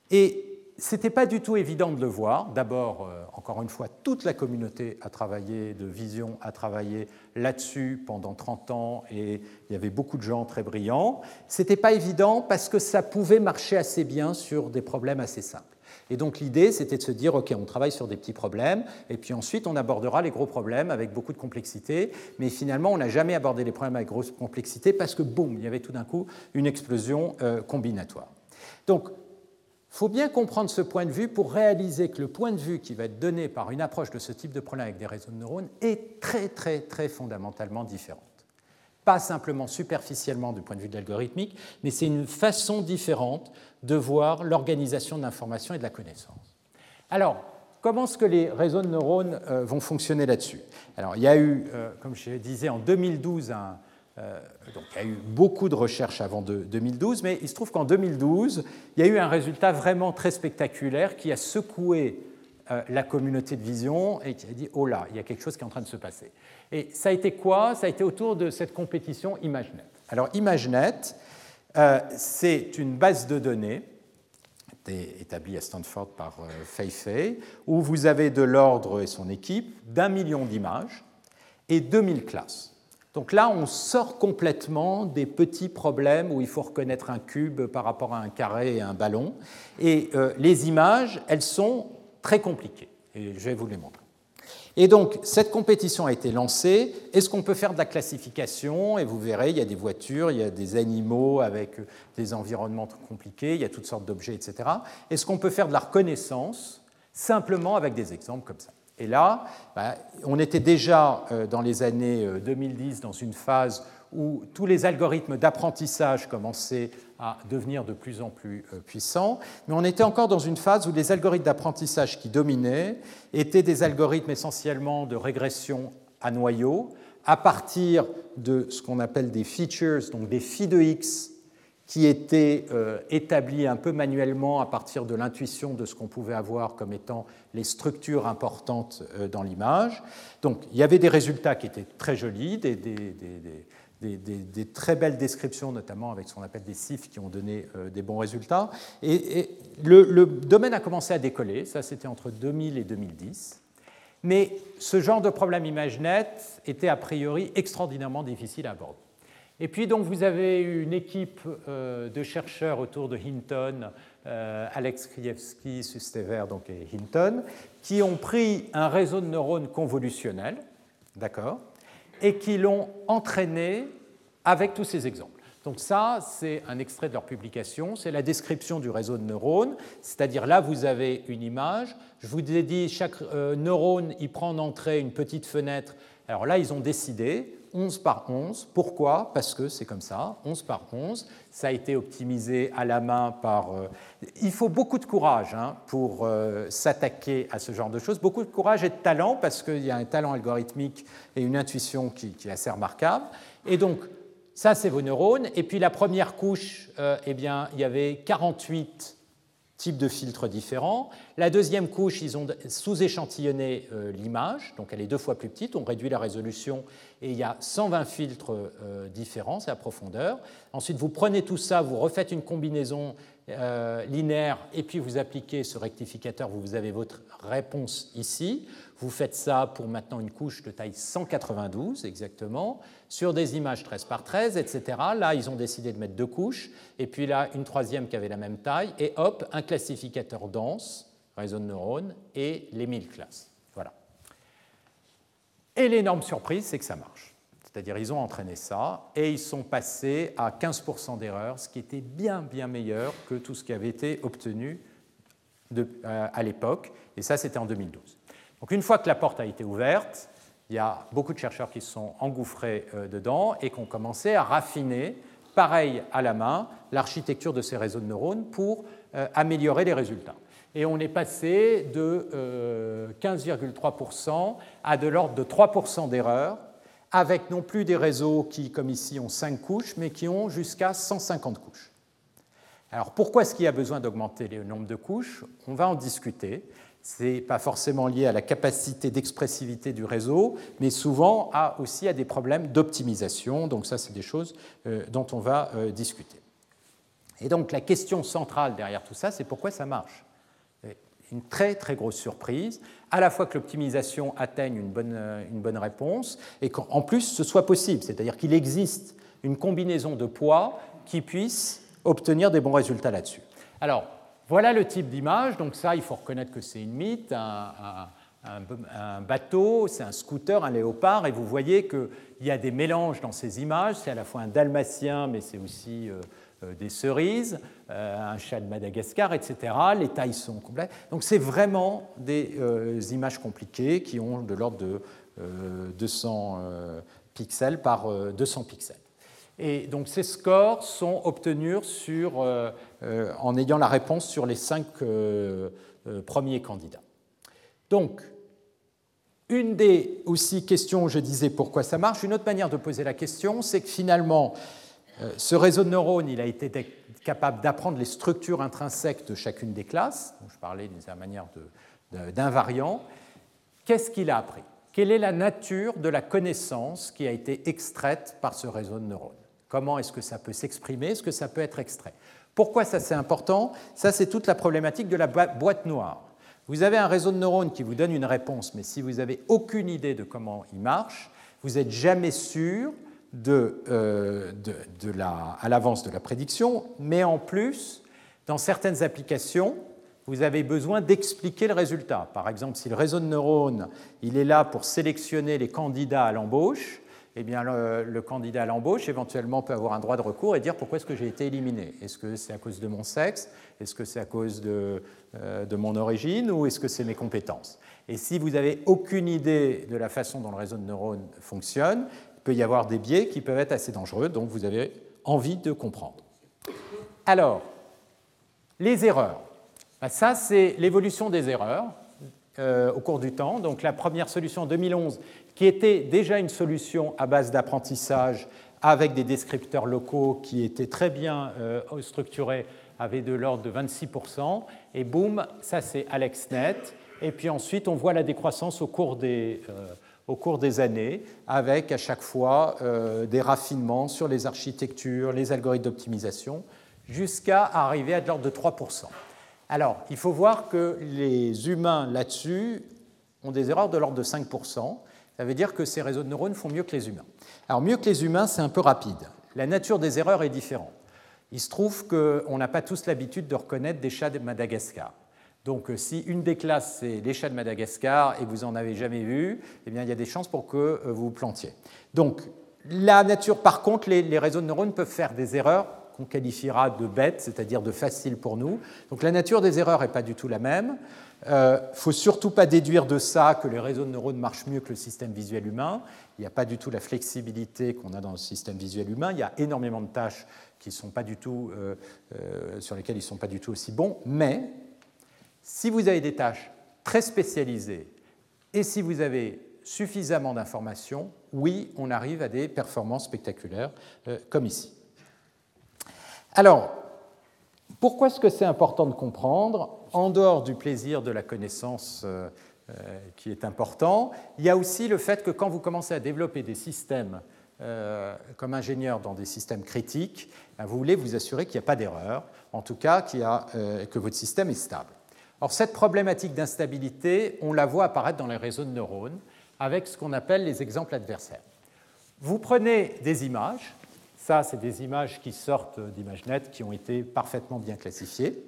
et ce n'était pas du tout évident de le voir. D'abord, euh, encore une fois, toute la communauté a travaillé, de vision a travaillé là-dessus pendant 30 ans et il y avait beaucoup de gens très brillants. Ce n'était pas évident parce que ça pouvait marcher assez bien sur des problèmes assez simples. Et donc l'idée, c'était de se dire, OK, on travaille sur des petits problèmes, et puis ensuite on abordera les gros problèmes avec beaucoup de complexité. Mais finalement, on n'a jamais abordé les problèmes avec grosse complexité parce que, boum, il y avait tout d'un coup une explosion euh, combinatoire. Donc, il faut bien comprendre ce point de vue pour réaliser que le point de vue qui va être donné par une approche de ce type de problème avec des réseaux de neurones est très, très, très fondamentalement différent pas simplement superficiellement du point de vue de l'algorithmique, mais c'est une façon différente de voir l'organisation de l'information et de la connaissance. Alors, comment est-ce que les réseaux de neurones euh, vont fonctionner là-dessus? Alors, il y a eu, euh, comme je disais, en 2012, euh, donc, il y a eu beaucoup de recherches avant 2012, mais il se trouve qu'en 2012, il y a eu un résultat vraiment très spectaculaire qui a secoué la communauté de vision et qui a dit oh là, il y a quelque chose qui est en train de se passer. Et ça a été quoi? Ça a été autour de cette compétition ImageNet. Alors ImageNet, euh, c'est une base de données établie à Stanford par euh, Fei Fei, où vous avez de l'ordre et son équipe d'un million d'images et 2000 classes. Donc là, on sort complètement des petits problèmes où il faut reconnaître un cube par rapport à un carré et un ballon. Et euh, les images, elles sont très compliquées. Et je vais vous les montrer. Et donc, cette compétition a été lancée. Est-ce qu'on peut faire de la classification? Et vous verrez, il y a des voitures, il y a des animaux avec des environnements compliqués, il y a toutes sortes d'objets, etc. Est-ce qu'on peut faire de la reconnaissance simplement avec des exemples comme ça? Et là, bah, on était déjà euh, dans les années 2010 euh, dans une phase où tous les algorithmes d'apprentissage commençaient à devenir de plus en plus euh, puissants, mais on était encore dans une phase où les algorithmes d'apprentissage qui dominaient étaient des algorithmes essentiellement de régression à noyau, à partir de ce qu'on appelle des features, donc des phi de x, qui étaient euh, établis un peu manuellement à partir de l'intuition de ce qu'on pouvait avoir comme étant les structures importantes euh, dans l'image. Donc il y avait des résultats qui étaient très jolis, des, des, très belles descriptions, notamment avec ce qu'on appelle des CIF qui ont donné euh, des bons résultats. Et, le, domaine a commencé à décoller, ça c'était entre 2000 et 2010. Mais ce genre de problème ImageNet était a priori extraordinairement difficile à aborder. Et puis donc vous avez une équipe euh, de chercheurs autour de Hinton, euh, Alex Krievski, Sustever donc, et Hinton, qui ont pris un réseau de neurones convolutionnel, d'accord, et qui l'ont entraîné avec tous ces exemples. Donc ça, c'est un extrait de leur publication, c'est la description du réseau de neurones, c'est-à-dire là, vous avez une image, je vous ai dit, chaque euh, neurone, il prend en entrée une petite fenêtre, alors là, ils ont décidé, 11 par 11. Pourquoi? Parce que c'est comme ça, 11 par 11. Ça a été optimisé à la main par... Euh, il faut beaucoup de courage hein, pour euh, s'attaquer à ce genre de choses, beaucoup de courage et de talent, parce qu'il y a un talent algorithmique et une intuition qui, est assez remarquable. Et donc, ça, c'est vos neurones. Et puis la première couche, euh, eh bien, il y avait 48 types de filtres différents. La deuxième couche, ils ont sous-échantillonné euh, l'image, donc elle est deux fois plus petite, on réduit la résolution et il y a 120 filtres euh, différents, c'est la profondeur. Ensuite, vous prenez tout ça, vous refaites une combinaison euh, linéaire et puis vous appliquez ce rectificateur, vous avez votre réponse ici. Vous faites ça pour maintenant une couche de taille 192 exactement, sur des images 13 par 13, etc. Là, ils ont décidé de mettre deux couches, et puis là, une troisième qui avait la même taille, et hop, un classificateur dense, réseau de neurones, et les 1000 classes. Voilà. Et l'énorme surprise, c'est que ça marche. C'est-à-dire, ils ont entraîné ça, et ils sont passés à 15% d'erreur, ce qui était bien, bien meilleur que tout ce qui avait été obtenu euh, à l'époque, et ça, c'était en 2012. Donc une fois que la porte a été ouverte, il y a beaucoup de chercheurs qui se sont engouffrés euh, dedans et qui ont commencé à raffiner, pareil à la main, l'architecture de ces réseaux de neurones pour euh, améliorer les résultats. Et on est passé de 15,3% euh, à de l'ordre de 3% d'erreurs, avec non plus des réseaux qui, comme ici, ont 5 couches, mais qui ont jusqu'à 150 couches. Alors pourquoi est-ce qu'il y a besoin d'augmenter le nombre de couches? On va en discuter. Ce n'est pas forcément lié à la capacité d'expressivité du réseau, mais souvent à, aussi à des problèmes d'optimisation. Donc ça, c'est des choses euh, dont on va euh, discuter. Et donc la question centrale derrière tout ça, c'est pourquoi ça marche? Une très très grosse surprise, à la fois que l'optimisation atteigne une bonne, euh, une bonne réponse et qu'en plus ce soit possible, c'est-à-dire qu'il existe une combinaison de poids qui puisse obtenir des bons résultats là-dessus. Alors, voilà le type d'image. Donc ça, il faut reconnaître que c'est une mythe, un, bateau, c'est un scooter, un léopard, et vous voyez qu'il y a des mélanges dans ces images. C'est à la fois un dalmatien, mais c'est aussi euh, euh, des cerises, euh, un chat de Madagascar, etc. Les tailles sont complètes. Donc c'est vraiment des images compliquées qui ont de l'ordre de 200 pixels par 200 pixels. Et donc ces scores sont obtenus sur, euh, euh, en ayant la réponse sur les cinq euh, premiers candidats. Donc, une des aussi questions, je disais pourquoi ça marche, une autre manière de poser la question, c'est que finalement, ce réseau de neurones, il a été capable d'apprendre les structures intrinsèques de chacune des classes. je parlais d'une manière d'invariant. Qu'est-ce qu'il a appris? Quelle est la nature de la connaissance qui a été extraite par ce réseau de neurones? Comment est-ce que ça peut s'exprimer Est-ce que ça peut être extrait Pourquoi ça c'est important? Ça c'est toute la problématique de la boîte noire. Vous avez un réseau de neurones qui vous donne une réponse, mais si vous n'avez aucune idée de comment il marche, vous n'êtes jamais sûr euh, de, la, à l'avance de la prédiction, mais en plus, dans certaines applications, vous avez besoin d'expliquer le résultat. Par exemple, si le réseau de neurones il est là pour sélectionner les candidats à l'embauche, eh bien, le, candidat à l'embauche éventuellement peut avoir un droit de recours et dire pourquoi est-ce que j'ai été éliminé. Est-ce que c'est à cause de mon sexe? Est-ce que c'est à cause de, euh, mon origine? Ou est-ce que c'est mes compétences? Et si vous n'avez aucune idée de la façon dont le réseau de neurones fonctionne, il peut y avoir des biais qui peuvent être assez dangereux, donc vous avez envie de comprendre. Alors, les erreurs. Ben, ça, c'est l'évolution des erreurs. Euh, au cours du temps. Donc la première solution en 2011, qui était déjà une solution à base d'apprentissage avec des descripteurs locaux qui étaient très bien euh, structurés, avaient de l'ordre de 26%, et boum, ça c'est AlexNet, et puis ensuite on voit la décroissance au cours des, euh, au cours des années, avec à chaque fois euh, des raffinements sur les architectures, les algorithmes d'optimisation, jusqu'à arriver à de l'ordre de 3%. Alors, il faut voir que les humains là-dessus ont des erreurs de l'ordre de 5%. Ça veut dire que ces réseaux de neurones font mieux que les humains. Alors, mieux que les humains, c'est un peu rapide. La nature des erreurs est différente. Il se trouve qu'on n'a pas tous l'habitude de reconnaître des chats de Madagascar. Donc, euh, si une des classes, c'est les chats de Madagascar et vous n'en avez jamais vu, eh bien, il y a des chances pour que euh, vous vous plantiez. Donc, la nature, par contre, les, réseaux de neurones peuvent faire des erreurs qu'on qualifiera de bêtes, c'est-à-dire de faciles pour nous. Donc, la nature des erreurs n'est pas du tout la même. Il euh, ne faut surtout pas déduire de ça que les réseaux de neurones marchent mieux que le système visuel humain. Il n'y a pas du tout la flexibilité qu'on a dans le système visuel humain. Il y a énormément de tâches du tout, sur lesquelles ils ne sont pas du tout aussi bons. Mais si vous avez des tâches très spécialisées et si vous avez suffisamment d'informations, oui, on arrive à des performances spectaculaires euh, comme ici. Alors, pourquoi est-ce que c'est important de comprendre En dehors du plaisir de la connaissance euh, euh, qui est important, il y a aussi le fait que quand vous commencez à développer des systèmes comme ingénieur dans des systèmes critiques, ben, vous voulez vous assurer qu'il n'y a pas d'erreur, en tout cas que votre système est stable. Or, cette problématique d'instabilité, on la voit apparaître dans les réseaux de neurones avec ce qu'on appelle les exemples adversaires. Vous prenez des images, ça c'est des images qui sortent d'ImageNet qui ont été parfaitement bien classifiées,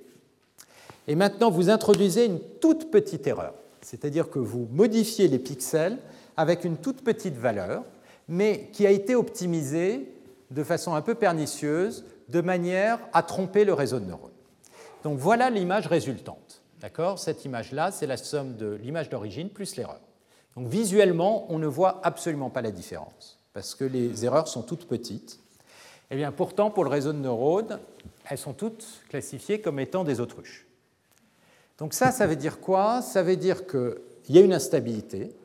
et maintenant vous introduisez une toute petite erreur, c'est-à-dire que vous modifiez les pixels avec une toute petite valeur, mais qui a été optimisée de façon un peu pernicieuse, de manière à tromper le réseau de neurones. Donc voilà l'image résultante. D'accord? Cette image-là, c'est la somme de l'image d'origine plus l'erreur. Donc visuellement, on ne voit absolument pas la différence, parce que les erreurs sont toutes petites. Eh bien pourtant, pour le réseau de neurones, elles sont toutes classifiées comme étant des autruches. Donc ça, ça veut dire quoi? Ça veut dire qu'il y a une instabilité,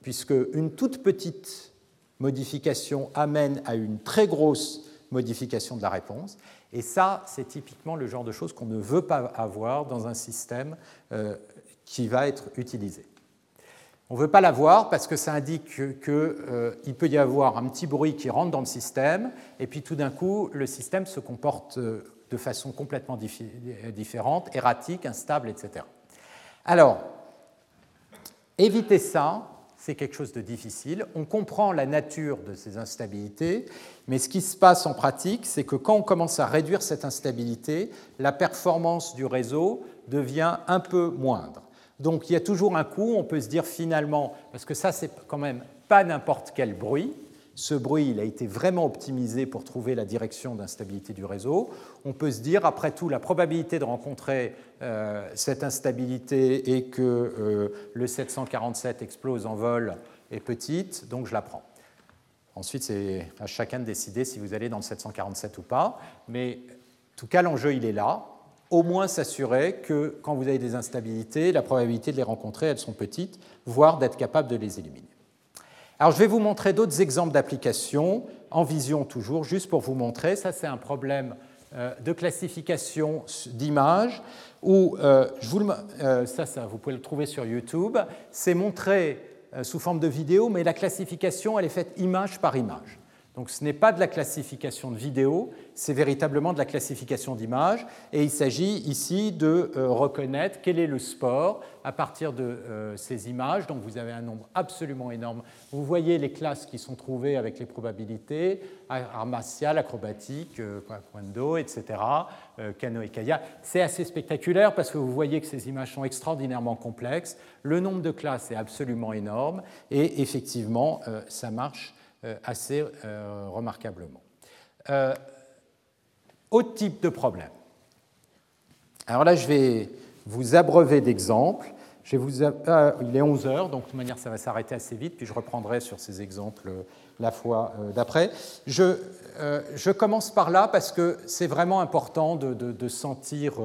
puisque une toute petite modification amène à une très grosse modification de la réponse. Et ça, c'est typiquement le genre de choses qu'on ne veut pas avoir dans un système euh, qui va être utilisé. On ne veut pas l'avoir parce que ça indique qu'il euh, peut y avoir un petit bruit qui rentre dans le système, et puis tout d'un coup, le système se comporte euh, de façon complètement différente, erratique, instable, etc. Alors, éviter ça, c'est quelque chose de difficile. On comprend la nature de ces instabilités, mais ce qui se passe en pratique, c'est que quand on commence à réduire cette instabilité, la performance du réseau devient un peu moindre. Donc il y a toujours un coût, on peut se dire finalement, parce que ça c'est quand même pas n'importe quel bruit, ce bruit il a été vraiment optimisé pour trouver la direction d'instabilité du réseau. On peut se dire, après tout, la probabilité de rencontrer euh, cette instabilité et que euh, le 747 explose en vol est petite, donc je la prends. Ensuite, c'est à chacun de décider si vous allez dans le 747 ou pas, mais en tout cas, l'enjeu, il est là. Au moins s'assurer que quand vous avez des instabilités, la probabilité de les rencontrer, elles sont petites, voire d'être capable de les éliminer. Alors je vais vous montrer d'autres exemples d'applications, en vision toujours, juste pour vous montrer. Ça, c'est un problème euh, de classification d'images où, euh, euh, ça, ça, vous pouvez le trouver sur YouTube, c'est montré sous forme de vidéo, mais la classification, elle est faite image par image. Donc ce n'est pas de la classification de vidéo, c'est véritablement de la classification d'images. Et il s'agit ici de euh, reconnaître quel est le sport à partir de euh, ces images. Donc vous avez un nombre absolument énorme. Vous voyez les classes qui sont trouvées avec les probabilités, art martial, acrobatique, euh, etc., canoë kayak. C'est assez spectaculaire parce que vous voyez que ces images sont extraordinairement complexes. Le nombre de classes est absolument énorme et effectivement, ça marche euh, assez euh, remarquablement. Euh, autre type de problème. Alors là, je vais vous abreuver d'exemples. Il est 11 heures, donc de toute manière, ça va s'arrêter assez vite, puis je reprendrai sur ces exemples la fois d'après. Je, commence par là parce que c'est vraiment important de, sentir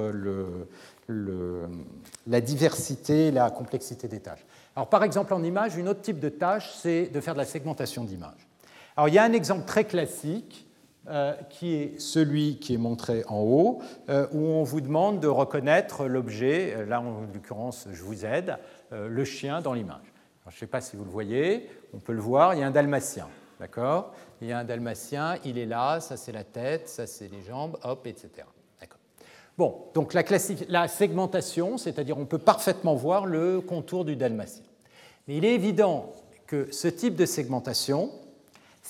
la diversité, la complexité des tâches. Alors, par exemple, en image, une autre type de tâche, c'est de faire de la segmentation d'image. Alors il y a un exemple très classique euh, qui est celui qui est montré en haut, euh, où on vous demande de reconnaître l'objet, euh, là en l'occurrence je vous aide, le chien dans l'image. Je ne sais pas si vous le voyez, on peut le voir, il y a un dalmatien, d'accord? Il y a un dalmatien, il est là, ça c'est la tête, ça c'est les jambes, hop, etc. Bon, donc la, segmentation, c'est-à-dire on peut parfaitement voir le contour du dalmatien. Mais il est évident que ce type de segmentation,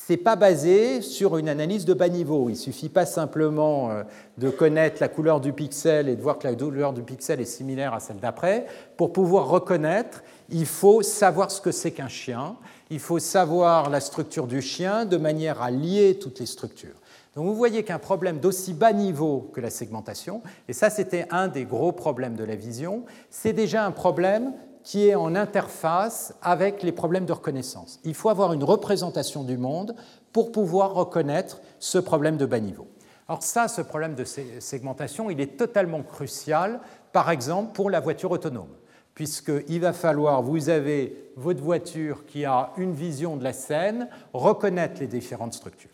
n'est pas basé sur une analyse de bas niveau. Il ne suffit pas simplement euh, de connaître la couleur du pixel et de voir que la couleur du pixel est similaire à celle d'après. Pour pouvoir reconnaître, il faut savoir ce que c'est qu'un chien, il faut savoir la structure du chien de manière à lier toutes les structures. Donc vous voyez qu'un problème d'aussi bas niveau que la segmentation, et ça c'était un des gros problèmes de la vision, c'est déjà un problème qui est en interface avec les problèmes de reconnaissance. Il faut avoir une représentation du monde pour pouvoir reconnaître ce problème de bas niveau. Alors ça, ce problème de segmentation, il est totalement crucial, par exemple, pour la voiture autonome, puisqu'il va falloir, vous avez votre voiture qui a une vision de la scène, reconnaître les différentes structures.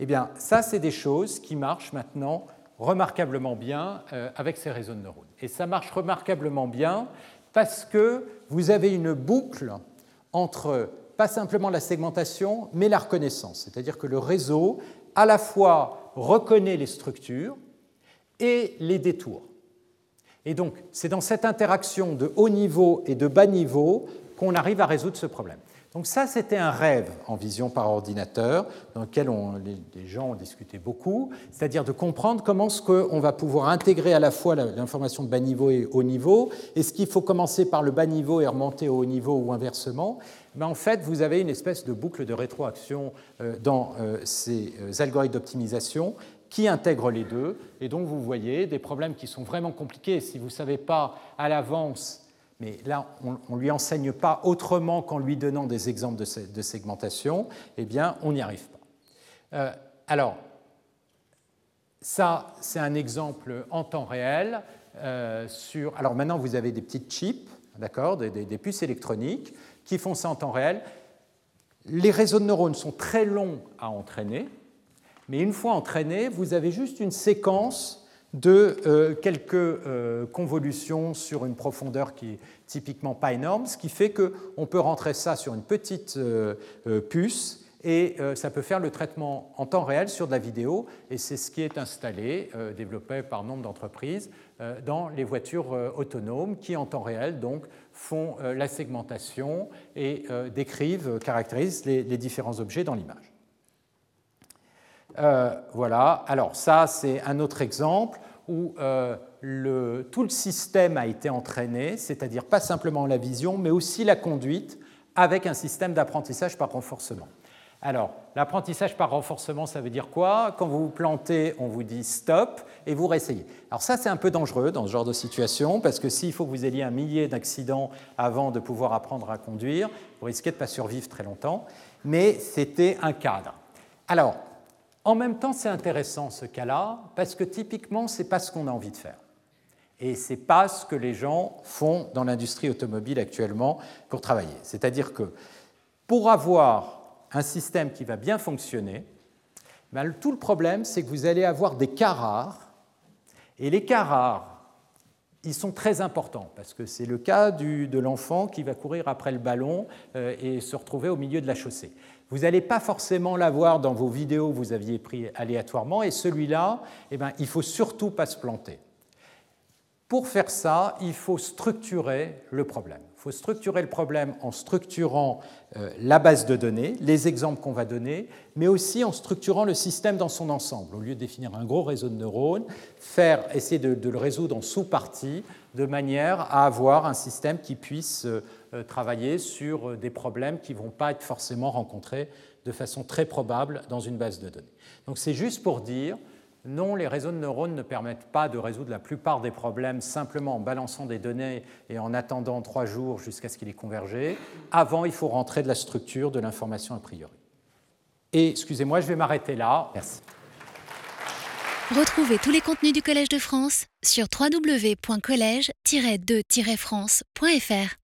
Eh bien, ça, c'est des choses qui marchent maintenant remarquablement bien euh, avec ces réseaux de neurones. Et ça marche remarquablement bien parce que vous avez une boucle entre pas simplement la segmentation, mais la reconnaissance. C'est-à-dire que le réseau, à la fois, reconnaît les structures et les détours. Et donc, c'est dans cette interaction de haut niveau et de bas niveau qu'on arrive à résoudre ce problème. Donc ça, c'était un rêve en vision par ordinateur, dans lequel les, gens ont discuté beaucoup, c'est-à-dire de comprendre comment ce qu'on va pouvoir intégrer à la fois l'information de bas niveau et haut niveau. Est-ce qu'il faut commencer par le bas niveau et remonter au haut niveau ou inversement Mais En fait, vous avez une espèce de boucle de rétroaction euh, dans euh, ces euh, algorithmes d'optimisation qui intègrent les deux. Et donc, vous voyez des problèmes qui sont vraiment compliqués. Si vous ne savez pas à l'avance mais là, on ne lui enseigne pas autrement qu'en lui donnant des exemples de, segmentation, eh bien, on n'y arrive pas. Euh, alors, ça, c'est un exemple en temps réel. Euh. Alors maintenant, vous avez des petites chips, des, des, puces électroniques qui font ça en temps réel. Les réseaux de neurones sont très longs à entraîner, mais une fois entraînés, vous avez juste une séquence de euh, quelques euh, convolutions sur une profondeur qui est typiquement pas énorme, ce qui fait qu'on peut rentrer ça sur une petite euh, puce et ça peut faire le traitement en temps réel sur de la vidéo, et c'est ce qui est installé, développé par nombre d'entreprises, dans les voitures autonomes qui, en temps réel, donc, font la segmentation et décrivent, caractérisent les différents objets dans l'image. Euh, voilà, alors ça c'est un autre exemple où euh, tout le système a été entraîné, c'est-à-dire pas simplement la vision, mais aussi la conduite avec un système d'apprentissage par renforcement. Alors, l'apprentissage par renforcement, ça veut dire quoi? Quand vous vous plantez, on vous dit stop et vous réessayez. Alors ça, c'est un peu dangereux dans ce genre de situation, parce que s'il faut que vous ayez un millier d'accidents avant de pouvoir apprendre à conduire, vous risquez de ne pas survivre très longtemps, mais c'était un cadre. Alors, en même temps, c'est intéressant ce cas-là, parce que typiquement, ce n'est pas ce qu'on a envie de faire. Et ce n'est pas ce que les gens font dans l'industrie automobile actuellement pour travailler. C'est-à-dire que pour avoir un système qui va bien fonctionner, ben, tout le problème, c'est que vous allez avoir des cas rares. Et les cas rares, ils sont très importants, parce que c'est le cas de l'enfant qui va courir après le ballon euh, et se retrouver au milieu de la chaussée. Vous n'allez pas forcément l'avoir dans vos vidéos que vous aviez pris aléatoirement, et celui-là, eh ben, il ne faut surtout pas se planter. Pour faire ça, il faut structurer le problème. Il faut structurer le problème en structurant euh, la base de données, les exemples qu'on va donner, mais aussi en structurant le système dans son ensemble. Au lieu de définir un gros réseau de neurones, faire, essayer de, le résoudre en sous-parties de manière à avoir un système qui puisse euh, travailler sur euh, des problèmes qui ne vont pas être forcément rencontrés de façon très probable dans une base de données. Donc c'est juste pour dire, non, les réseaux de neurones ne permettent pas de résoudre la plupart des problèmes simplement en balançant des données et en attendant trois jours jusqu'à ce qu'il ait convergé. Avant, il faut rentrer de la structure de l'information a priori. Et excusez-moi, je vais m'arrêter là. Merci. Retrouvez tous les contenus du Collège de France sur www.colège-2-france.fr.